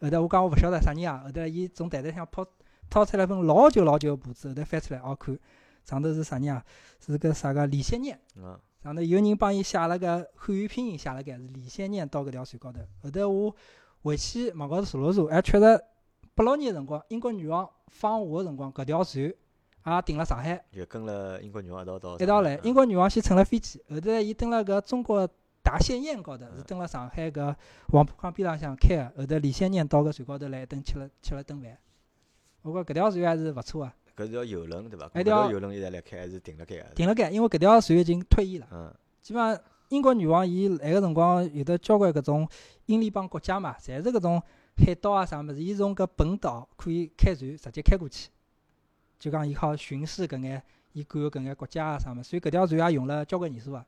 [SPEAKER 2] 后头我讲我勿晓得啥人啊，后头伊从袋袋里向抛掏出来份老旧老旧个簿子，后头翻出来哦看，上头是啥人啊？是个啥个李先念。
[SPEAKER 1] 嗯，
[SPEAKER 2] 上头有人帮伊写了个汉语拼音写了盖是李先念到搿条船高头。后头我回去网高头查了查，还确实八六年个辰光，英国女王访华个辰光，搿条船也停辣上海，
[SPEAKER 1] 就跟了英国女王一道到
[SPEAKER 2] 一道来。英
[SPEAKER 1] 国
[SPEAKER 2] 国女王先乘了飞机，后头伊登了搿中国大仙宴高头，是登了上海搿黄浦江边浪向开个。后头李先念到搿船高头来一顿吃了吃了顿饭。我觉搿条船还是勿错啊，
[SPEAKER 1] 搿是条游轮对伐？搿条游轮现在辣开还是停辣盖个？
[SPEAKER 2] 停辣盖，因为搿条船已经退役了。
[SPEAKER 1] 嗯，
[SPEAKER 2] 基本上英国女王伊来个辰光有的交关搿种英联邦国家嘛，侪是搿种海盗啊啥物事，伊从搿本岛可以开船直接开过去，就讲伊好巡视搿眼伊管个搿眼国家啊啥物事，所以搿条船也用了交关年数啊，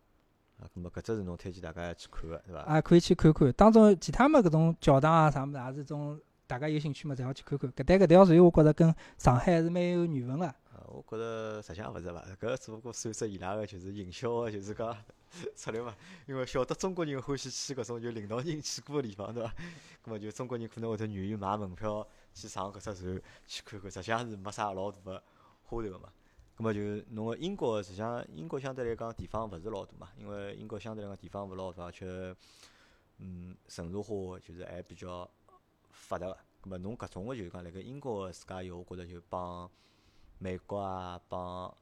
[SPEAKER 1] 啊，咁么搿只是侬推荐大家去看个对伐？
[SPEAKER 2] 啊可以去看看。当中其他么搿种教堂啊啥物事，也是种大家有兴趣嘛，侪好去看看。搿但搿条船我觉着跟上海还是蛮有缘分个。
[SPEAKER 1] 啊，我觉着实际上勿是伐，搿只不过算只伊拉个就是营销个，就是讲 策略嘛，因为晓得中国人欢喜去搿种就领导人去过个地方，对伐？葛末就中国人可能会得愿意买门票去上搿只船去看看，实际上是没啥老大个花头个嘛。葛末就侬个英国实际上英国相对来讲地方勿是老大嘛，因为英国相对来讲地方勿老大，而且嗯城市化就是还比较发达个。葛末侬搿种个就是讲辣盖英国个自驾游，我觉着就帮美国啊帮。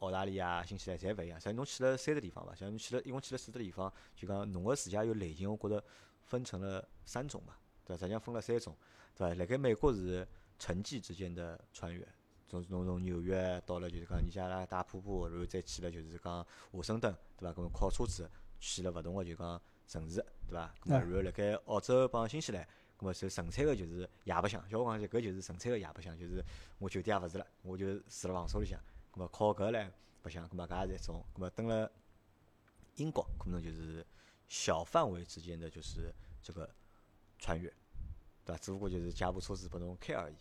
[SPEAKER 1] 澳大利亚、新西兰侪勿一样，像侬去了三个地方伐？像侬去了一共去了四个地方，就讲侬个自驾游类型，我觉着分成了三种嘛，对伐？实际上分了三种，对伐？辣盖美国是城际之间的穿越，从侬从纽约到了就是讲尼加拉大瀑布，然后再去了就是讲华盛顿，对伐？搿么靠车子去了勿同个就讲城市，对伐？然后辣盖澳洲帮新西兰，搿么就纯粹个就是夜白相，叫我讲就搿就是纯粹个夜白相，就是我酒店也勿住了，我就住辣房车里向。咁么靠搿来白相，咁么搿也是一种。咁么蹲辣英国，可能就是小范围之间的就是这个穿越，对伐？只不过就是借部车子拨侬开而已。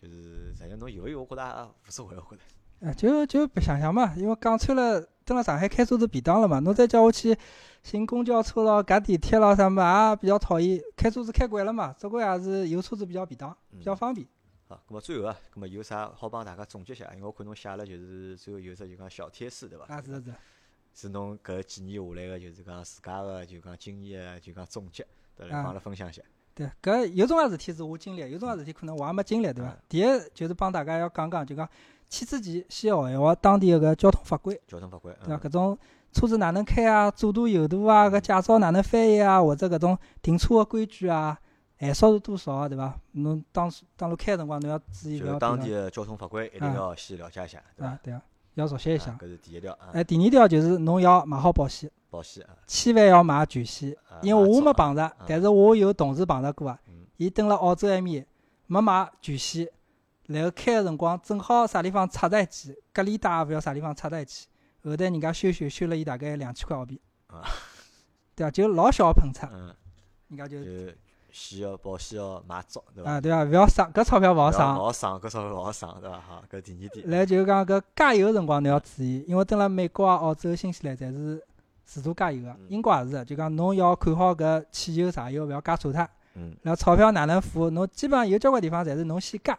[SPEAKER 1] 就是实际侬有勿有，我觉得也无所谓，我觉得。
[SPEAKER 2] 哎，就就白相相嘛，因为讲穿了，蹲辣上海开车子便当了嘛。侬再叫我去寻公交车咯、赶地铁咯啥么，也比较讨厌。开车子开惯了嘛，只归也是有车子比较便当，比较方便。
[SPEAKER 1] 好，咁么最后啊，咁么有啥好帮大家总结一下？因为我看侬写了，就是最后有只就讲小贴士，对伐？
[SPEAKER 2] 啊，是是。
[SPEAKER 1] 是侬搿几年下来个，就是讲自家个就讲经验，就讲总结，对来帮阿拉分享一下。
[SPEAKER 2] 对，搿有种事体是我经历，有种事体可能我也没经历，对伐？第一就是帮大家要讲讲，就讲去之前先学一学当地个交通法规。
[SPEAKER 1] 交通法规。
[SPEAKER 2] 对伐？搿种车子哪能开啊？左舵右舵啊？搿驾照哪能翻译啊？或者搿种停车个规矩啊？限速是多少啊，对伐？侬当当路开个辰光，侬要注意。
[SPEAKER 1] 就当地个交通法规一定要先了解一下，
[SPEAKER 2] 对伐？对啊，要熟悉一下。
[SPEAKER 1] 搿是第一条。
[SPEAKER 2] 哎，第二条就是侬要买好保险。
[SPEAKER 1] 保险。
[SPEAKER 2] 千万要买全险，因为我没碰着，但是我有同事碰着过啊。伊蹲辣澳洲埃面没买全险，然后开个辰光正好啥地方插在一起，隔离带也勿晓啥地方插在一起，后头人家修修修了伊大概两千块澳币。啊。对啊，就老小个碰擦。嗯。人家就。
[SPEAKER 1] 险要保险要买足，对伐？啊，
[SPEAKER 2] 对啊，勿要省，搿钞票勿好省。
[SPEAKER 1] 勿好省，搿钞票勿好省，对伐？好，搿第二点。
[SPEAKER 2] 来就是讲搿加油个辰光侬要注意，因为蹲辣美国啊、澳洲、新西兰侪是自助加油个，英国也是，就讲侬要看好搿汽油、柴油勿要加错脱。嗯。然后钞票哪能付？侬基本上有交关地方侪是侬先加，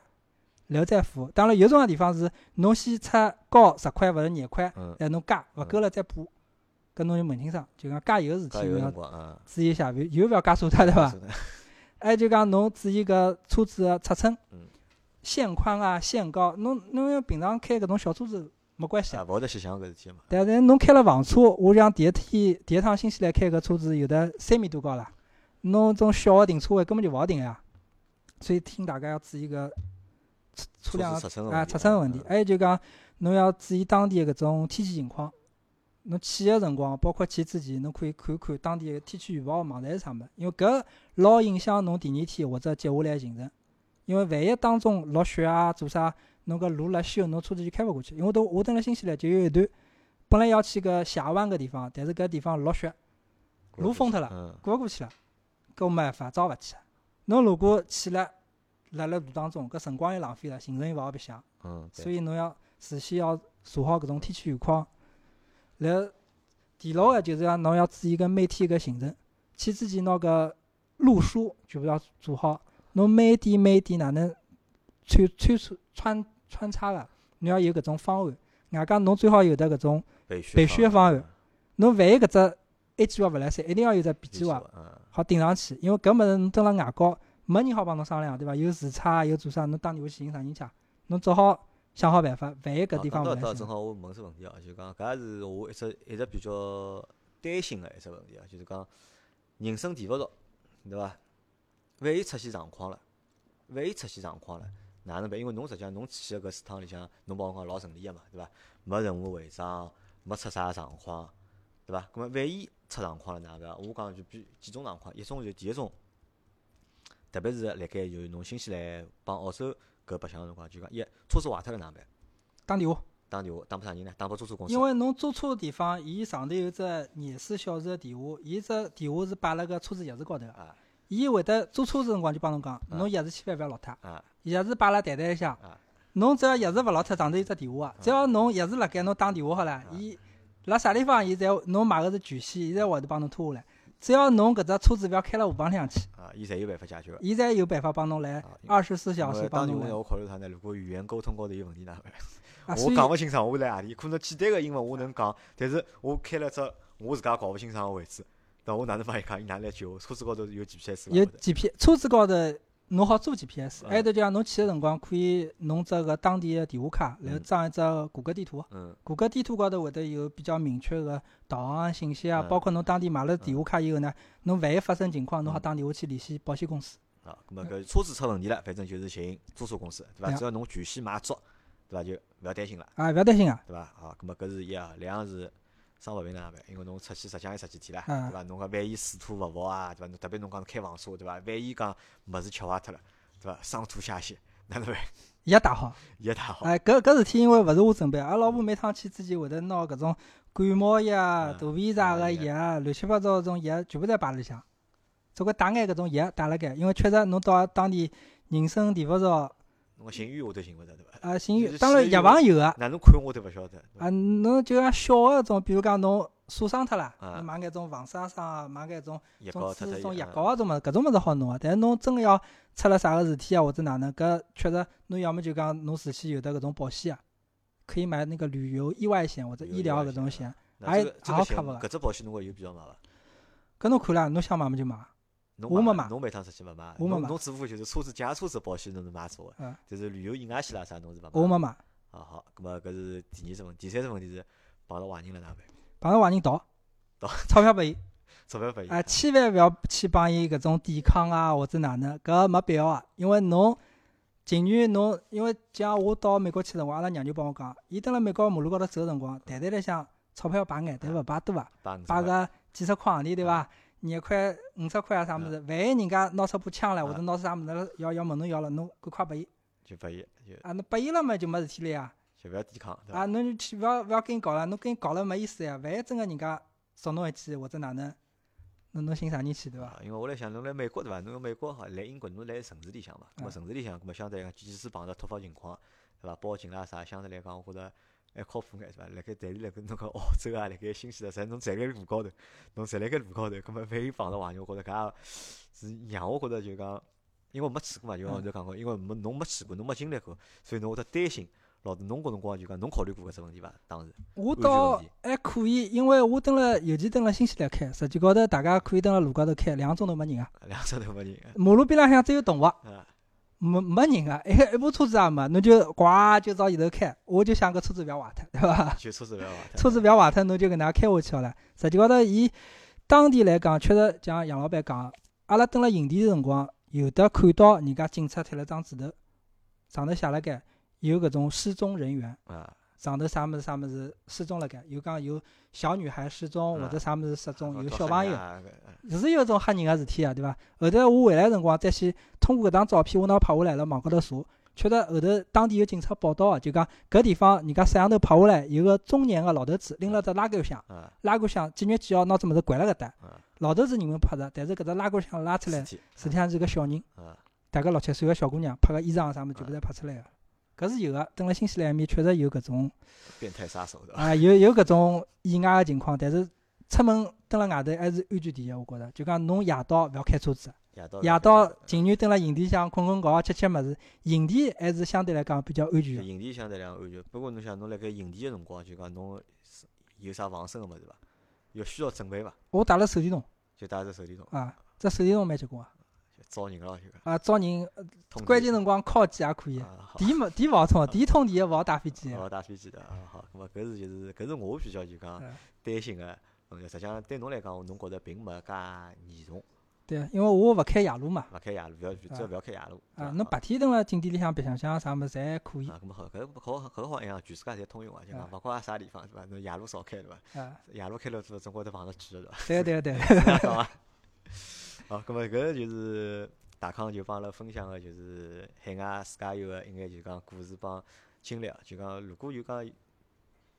[SPEAKER 2] 然后再付。当然有种个地方是侬先出高十块或者廿块，然后侬加勿够了再补。搿侬就问清爽，就讲加油个事体侬要注意一下，油勿要加错脱，对伐？还就讲侬注意搿车子个尺寸，线宽啊、限高，侬侬要平常开搿种小车子没关系。
[SPEAKER 1] 啊，勿会得去想搿事体嘛。
[SPEAKER 2] 但是侬开了房车，我讲第一天第一趟新西兰开搿车子有的三米多高了，侬种小个停车位根本就勿好停呀。所以请大家要注意搿车车辆啊尺寸问题。还有就讲侬要注意当地个搿种天气情况。侬去个辰光，包括去之前，侬可以看看当地个天气预报网站是啥物事，因为搿老影响侬第二天或者接下来行程。因为万一当中落雪啊，做啥，侬搿路辣修，侬车子就开勿过去。因为都我蹲辣新西兰就有一段，本来要去搿峡湾个地方，但是搿地方落雪，路封脱了，过勿过去了，搿没办法，只好勿去。侬如果去了，辣辣路当中，搿辰光又浪费了，行程又勿好白相。嗯。所以侬要事先要查好搿种天气预况。然后第六个就是讲，侬要注意个每天个行程。去之前，拿个路书全部要做好。侬每点每点哪能穿穿穿穿穿插个，侬要有搿种方案。外加侬最好有得搿种备选方案。侬万一搿只 A 计划勿来三，一定要有只 B 计划，好顶上去。因为搿物事侬蹲辣外高，没人好帮侬商量，对伐？有时差，有做啥，侬打电话去寻啥人去？侬只好。想好办法，万一搿地方勿
[SPEAKER 1] 来正好我问只问题哦，就讲搿也是我一直一直比较担心个一只问题啊，就是讲人生地勿熟，对伐？万一出现状况了，万一出现状况了，哪能办？因为侬实际上侬去个搿四趟里向，侬帮我讲老顺利个嘛，对伐？没任何违章，没出啥状况，对伐？搿么万一出状况了哪能？我讲就比几种状况，一种就第一种，特别是辣盖就是侬新西兰帮澳洲。搿白相个辰光就讲，一车子坏脱了哪能办？
[SPEAKER 2] 打电话。
[SPEAKER 1] 打电话，打拨啥人呢？打拨租车公司。
[SPEAKER 2] 因为侬租车个地方，伊上头有只二十四小时个电话，伊只电话是摆辣个车子钥匙高头个。啊。伊会得租车子辰光就帮侬讲，侬钥匙千万勿要落脱。啊。钥匙摆辣袋袋里向。啊。侬只要钥匙勿落脱，上头有只电话，只要侬钥匙辣盖，侬打电话好了，伊辣啥地方，伊侪侬买个是全险，伊侪会得帮侬拖下来。只要侬搿只车子勿要开辣河浜里向去，
[SPEAKER 1] 啊，伊侪有办法解决个。
[SPEAKER 2] 伊侪有办法帮侬来二十四小时帮侬来
[SPEAKER 1] 我。考虑啥呢？如果语言沟通高头有问题哪能办？我讲勿清爽，我辣何里？可能简单个英文我能讲，但是我开了只我自家搞勿清爽个位置，那我哪能帮伊讲？伊哪能来救我？车子高头有 GPS？
[SPEAKER 2] 有 GPS，车子高头侬好做 GPS，
[SPEAKER 1] 嗯
[SPEAKER 2] 还有得就讲侬去个辰光可以弄只个当地个电话卡，然后
[SPEAKER 1] 嗯
[SPEAKER 2] 装一只谷歌地图。
[SPEAKER 1] 嗯
[SPEAKER 2] 谷歌地图高头会得有比较明确个导航信息啊，
[SPEAKER 1] 嗯
[SPEAKER 2] 包括侬当地买了电话卡以后呢，侬万一发生情况，侬好
[SPEAKER 1] 嗯
[SPEAKER 2] 打电话去联系保险公司。
[SPEAKER 1] 啊，咁么搿车子出问题了，反正就是寻租车公司，对伐？只要侬全险买足，对伐？就勿要担心了，
[SPEAKER 2] 啊，勿要担心啊，
[SPEAKER 1] 对伐？啊，咁么搿是一啊，两是生勿病哪能办？因为侬出去实际上有十几天了，
[SPEAKER 2] 嗯
[SPEAKER 1] 对伐？侬讲万一水土勿服啊，对伐？侬特别侬讲开房车，对伐？万一讲物事吃坏脱了，对伐？上吐下泻，哪能办？
[SPEAKER 2] 也打好。
[SPEAKER 1] 药带好，
[SPEAKER 2] 哎，搿搿事体因为勿是我准备，阿拉老婆每趟去之前会得拿搿种感冒药、
[SPEAKER 1] 嗯
[SPEAKER 2] 肚皮啥个
[SPEAKER 1] 嗯
[SPEAKER 2] 药、乱七八糟搿种药全部侪摆辣里向，总归带眼搿种药带辣盖，因为确实侬到当地人生地不熟，
[SPEAKER 1] 侬讲寻医我都寻勿着，对伐？
[SPEAKER 2] 啊，当然药房有啊，
[SPEAKER 1] 哪能看我都勿晓得，
[SPEAKER 2] 啊，侬就讲小个种，比如讲侬晒伤脱了，买眼种防晒霜啊，买眼种
[SPEAKER 1] 药
[SPEAKER 2] 种
[SPEAKER 1] 膏
[SPEAKER 2] 啊种物事，搿种物事好弄个。但是侬真个要出了啥个事体啊，或者哪能，搿确实侬要么就讲侬事先有的搿种保险啊，可以买那个旅游意外险或者医疗搿种险。
[SPEAKER 1] 那
[SPEAKER 2] 还
[SPEAKER 1] 这个这个险
[SPEAKER 2] 也好 cover 个
[SPEAKER 1] 搿只保险侬会有必要买伐？
[SPEAKER 2] 搿侬看啦，侬想买么就买。
[SPEAKER 1] 侬
[SPEAKER 2] 我没买
[SPEAKER 1] 侬每趟出去勿买，
[SPEAKER 2] 我没买
[SPEAKER 1] 侬侬只不过就是车子借车子保险侬是买错个
[SPEAKER 2] 嗯，
[SPEAKER 1] 但是旅游意外险啦啥侬是勿买。
[SPEAKER 2] 我没买，
[SPEAKER 1] 啊好，咁么搿是第二只问题，第三只问题是碰到坏人了哪能办？
[SPEAKER 2] 碰到坏人逃
[SPEAKER 1] 逃，
[SPEAKER 2] 钞票拨伊。
[SPEAKER 1] 钞票拨伊。
[SPEAKER 2] 啊，千万勿要去帮伊搿种抵抗啊，或者哪能，搿没必要啊。因为侬情愿侬，因为像我到美国去辰光，阿拉娘就帮我讲，伊蹲辣美国马路高头走个辰光，袋袋里向钞票摆眼，但勿摆多啊，
[SPEAKER 1] 摆
[SPEAKER 2] 个几十块行钿，对伐？廿块、五十块啊啥物事，万一人家拿出把枪来，或者拿出啥物事来要要问侬要了，侬赶快拨伊。
[SPEAKER 1] 就拨伊，就
[SPEAKER 2] 啊，侬拨伊了嘛就没事体了呀。
[SPEAKER 1] 就勿要抵抗，对
[SPEAKER 2] 啊，侬就去勿要勿要跟伊搞了，侬跟伊搞了没意思呀。万一真个人家捉侬一记或者哪能，侬侬寻啥人去对伐？
[SPEAKER 1] 啊，因为我来想，侬来美国对伐？侬美国好，来英国侬来城市里向嘛，咁么
[SPEAKER 2] 啊
[SPEAKER 1] 城市里向，咁么相对来讲，即使碰到突发情况，对伐？报警啦啥，相对来讲，我觉着还靠谱眼，是伐？辣盖但是辣盖侬讲澳洲啊，辣盖新西兰，实侬站辣路高头，侬站辣盖路高头，咁么万一碰到坏人，我觉着搿也是让我觉着就讲，因为我没去过嘛，就像我讲过，因为没侬没去过，侬没经历过，所以侬会得担心。老子侬搿辰光就讲，侬考虑过搿只问题伐？当时
[SPEAKER 2] 我倒还可以，因为我蹲辣，尤其蹲辣新西兰开，实际高头大家可以蹲辣路高头开，两个钟头没人啊。
[SPEAKER 1] 两个钟头没人，
[SPEAKER 2] 马路边浪向只有动物，
[SPEAKER 1] 啊，
[SPEAKER 2] 没没人啊，一一部车子也没，侬就呱就朝前头开，我就想搿车子勿要坏脱，对伐？
[SPEAKER 1] 就车子勿要坏脱。
[SPEAKER 2] 车子勿要坏脱，侬就搿能介开下去好了。实际高头，伊当地来讲，确实像杨老板讲，阿拉蹲辣营地个辰光，有的看到人家警察贴了张纸头，上头写了盖有搿种失踪人员。
[SPEAKER 1] 啊，
[SPEAKER 2] 上头啥物事啥物事失踪了盖，有讲有小女孩失踪，
[SPEAKER 1] 啊
[SPEAKER 2] 或者啥物事失踪，有小朋友，是有种吓人个事体啊，对伐？后头我回来辰光再去通过搿张照片，我拿拍下来了，网高头查，确实后头当地有警察报道啊，就讲搿地方人家摄像头拍下来，有个中年个老头子拎了只拉杆箱，
[SPEAKER 1] 啊
[SPEAKER 2] 拉杆箱几月几号拿只物事掼辣搿搭，
[SPEAKER 1] 啊，
[SPEAKER 2] 老头子人们拍着，但是搿只拉杆箱拉出来，实际上是个小人，
[SPEAKER 1] 啊，
[SPEAKER 2] 大概六七岁个小姑娘，拍个衣裳啥物事全部侪拍出来个。搿是有个，蹲辣新西兰埃面确实有搿种
[SPEAKER 1] 变态杀手对伐？
[SPEAKER 2] 啊，有有搿种意外个情况，但是出门蹲辣外头还是安全第一，我觉着。就讲侬夜到勿要开车子，
[SPEAKER 1] 夜到
[SPEAKER 2] 夜到情愿蹲辣营地向困困觉，吃吃物事，营地还是相对来讲比较安全个。
[SPEAKER 1] 营地相对来讲安全，不过侬想侬辣盖营地个辰光，就讲侬有啥防身个物事伐？有需要准备伐？
[SPEAKER 2] 我带了手电筒
[SPEAKER 1] 就带只手电筒，
[SPEAKER 2] 啊，只手电筒蛮结棍啊，
[SPEAKER 1] 就招人个咯，就
[SPEAKER 2] 啊，招人关键辰光敲击也可以。电没电勿好充，电通电勿好打飞机。
[SPEAKER 1] 勿好，打飞机的啊，好，咁么搿是就是搿是我比较就讲
[SPEAKER 2] 嗯
[SPEAKER 1] 担心个问题。实际上对侬来讲，侬觉着并没介严重，
[SPEAKER 2] 对，因为我勿开夜路嘛，
[SPEAKER 1] 勿开夜路，勿要只要勿要开夜路。
[SPEAKER 2] 啊，侬白天蹲辣景点里向白相相啥物事侪可以
[SPEAKER 1] 啊，咁么好，搿搿好搿好一样，全世界侪通用啊，就
[SPEAKER 2] 啊
[SPEAKER 1] 讲勿管啥地方对伐？侬夜路少开对伐？
[SPEAKER 2] 啊。
[SPEAKER 1] 夜路开了之后，总归得碰到鬼个对伐？
[SPEAKER 2] 对对对？
[SPEAKER 1] 好，咁么搿就是大康就帮阿拉分享个，就是海外自驾游个应该就讲故事帮经历啊。就讲如果有讲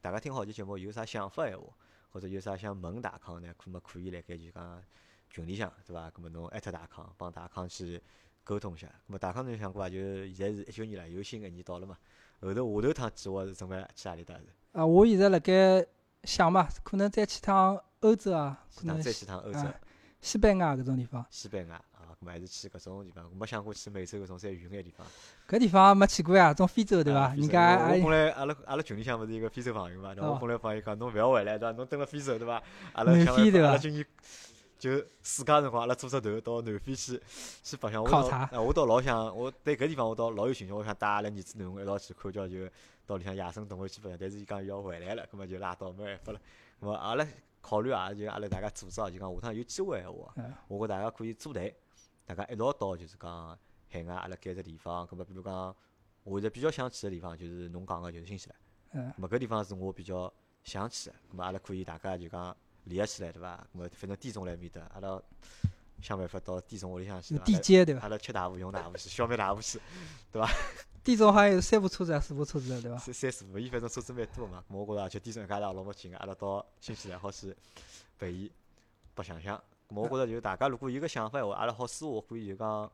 [SPEAKER 1] 大家听好期节目有啥想法闲话，或者有啥想问大康呢，咁么可以辣盖就讲群里向对伐？咁么侬艾特大康，帮大康去沟通一下。咁么大康侬想过伐？就现在是一九年了，有新个一年到了嘛。后头下头趟计划是准备去何里搭是？
[SPEAKER 2] 啊，我现在辣盖想嘛，可能再去趟欧洲啊，可能
[SPEAKER 1] 再去趟欧洲、
[SPEAKER 2] 啊西班牙搿种地方，
[SPEAKER 1] 西班牙啊，咁还是去搿种地方。没想过去美洲搿种再远眼地方。
[SPEAKER 2] 搿地方没去过呀，种非洲对伐？
[SPEAKER 1] 啊
[SPEAKER 2] 人家
[SPEAKER 1] 我本来阿拉阿拉群里向勿是一个非洲朋友嘛，对伐？
[SPEAKER 2] 哦
[SPEAKER 1] 我本来朋友讲，侬勿要回来，对伐？侬蹲辣非洲，对伐？阿拉
[SPEAKER 2] 南
[SPEAKER 1] 想阿拉今年就暑假辰光，阿拉组只团到南非去去白相。
[SPEAKER 2] 考察
[SPEAKER 1] 哎我倒老想，我对搿地方我倒老有兴趣，我想带阿拉儿子囡恩一道去看叫就到里向野生动物去白相。但是伊讲伊要回来了，葛末就拉倒，没办法了。葛末阿拉考虑啊，就阿拉大家组织啊，就讲下趟有机会闲话
[SPEAKER 2] 嗯，
[SPEAKER 1] 我觉大家可以组队，大家一道到就是讲海外阿拉搿只地方，葛末比如讲。我现在比较想去个地方就是侬讲个，就是新西兰。
[SPEAKER 2] 嗯
[SPEAKER 1] 咁么搿地方是我比较想去个，咁么阿拉可以大家就讲联合起来，对伐？咁么反正地总来面搭，阿拉想办法到地总屋里向去，
[SPEAKER 2] 地接对伐？
[SPEAKER 1] 阿拉吃大户用大户去，消灭大户去，
[SPEAKER 2] 地总好像有三部车子还四部车子对伐？
[SPEAKER 1] 三三四部，伊反正车子蛮多嘛。我觉着而且地总一家头老没劲个，阿拉到新西兰好去陪伊白相相。我觉着就大家如果有个想法闲话，阿拉好私下可以就讲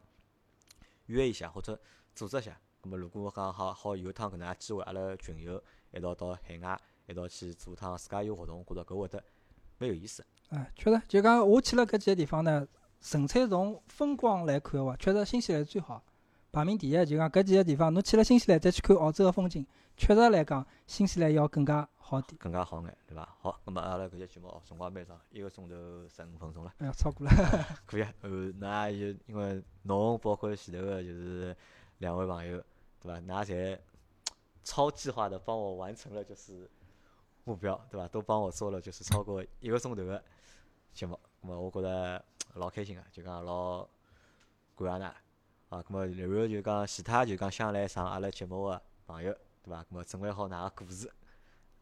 [SPEAKER 1] 约一下或者组织一下。咁么如果讲好好有趟搿能介机会，阿拉群友一道到海外一道去做趟自驾游活动，我觉着搿会得蛮有意思。
[SPEAKER 2] 哎，确实，就讲我去了搿几个地方呢，纯粹从风光来看个话，确实新西兰最好，排名第一。就讲搿几个地方，侬去了新西兰再去看澳洲个风景，确实来讲，新西兰要更加好点。
[SPEAKER 1] 更加好眼，对伐？好，咁么阿拉搿节节目哦，辰光蛮长，一个钟头十五分钟了，
[SPEAKER 2] 哎呀，超过了。
[SPEAKER 1] 可以啊。呃，㑚就因为侬包括前头个就是两位朋友，对伐？㑚侪超计划的帮我完成了就是目标，对伐？都帮我做了就是超过一个钟头个节目，咁么我觉着老开心个，就讲老感谢㑚。啊，咁么然后就讲其他就讲想来上阿拉节目个朋友，对伐？咁么准备好㑚个故事。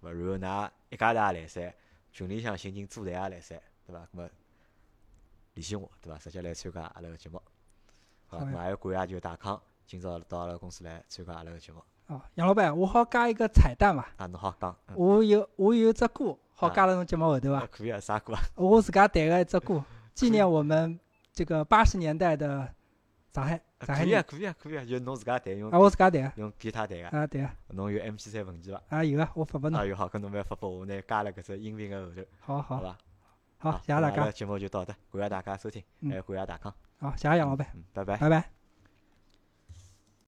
[SPEAKER 1] 勿然后㑚一家头也来三，群里向寻人组队也来三，对伐？咁么联系我，对伐？直接来参加阿拉个节目。好，咁么还有感谢就大康，今朝到阿拉公司来参加阿拉个节目。
[SPEAKER 2] 哦，杨老板，我好加一个彩蛋伐？
[SPEAKER 1] 啊，侬好讲，嗯
[SPEAKER 2] 我有我有只歌好
[SPEAKER 1] 啊
[SPEAKER 2] 加到侬节目后头伐？
[SPEAKER 1] 啊可以啊，啥歌啊？
[SPEAKER 2] 我自家弹个一只歌，纪念我们这个八十年代的上海
[SPEAKER 1] 啊可以啊。可以啊，可以啊，就侬自家弹用
[SPEAKER 2] 啊，我自家弹啊。
[SPEAKER 1] 用吉他弹个，
[SPEAKER 2] 啊，对啊。
[SPEAKER 1] 侬有 MP 三文件伐？
[SPEAKER 2] 啊，有啊，我发拨侬
[SPEAKER 1] 啊。有好，跟侬要发拨我，呢加了搿只音频个后头，
[SPEAKER 2] 好好
[SPEAKER 1] 好伐？
[SPEAKER 2] 好，谢谢大家。
[SPEAKER 1] 节目就到这，感谢大家收听，
[SPEAKER 2] 嗯
[SPEAKER 1] 还有感谢大康，
[SPEAKER 2] 好，谢谢杨老板，
[SPEAKER 1] 嗯，拜拜。
[SPEAKER 2] 拜拜。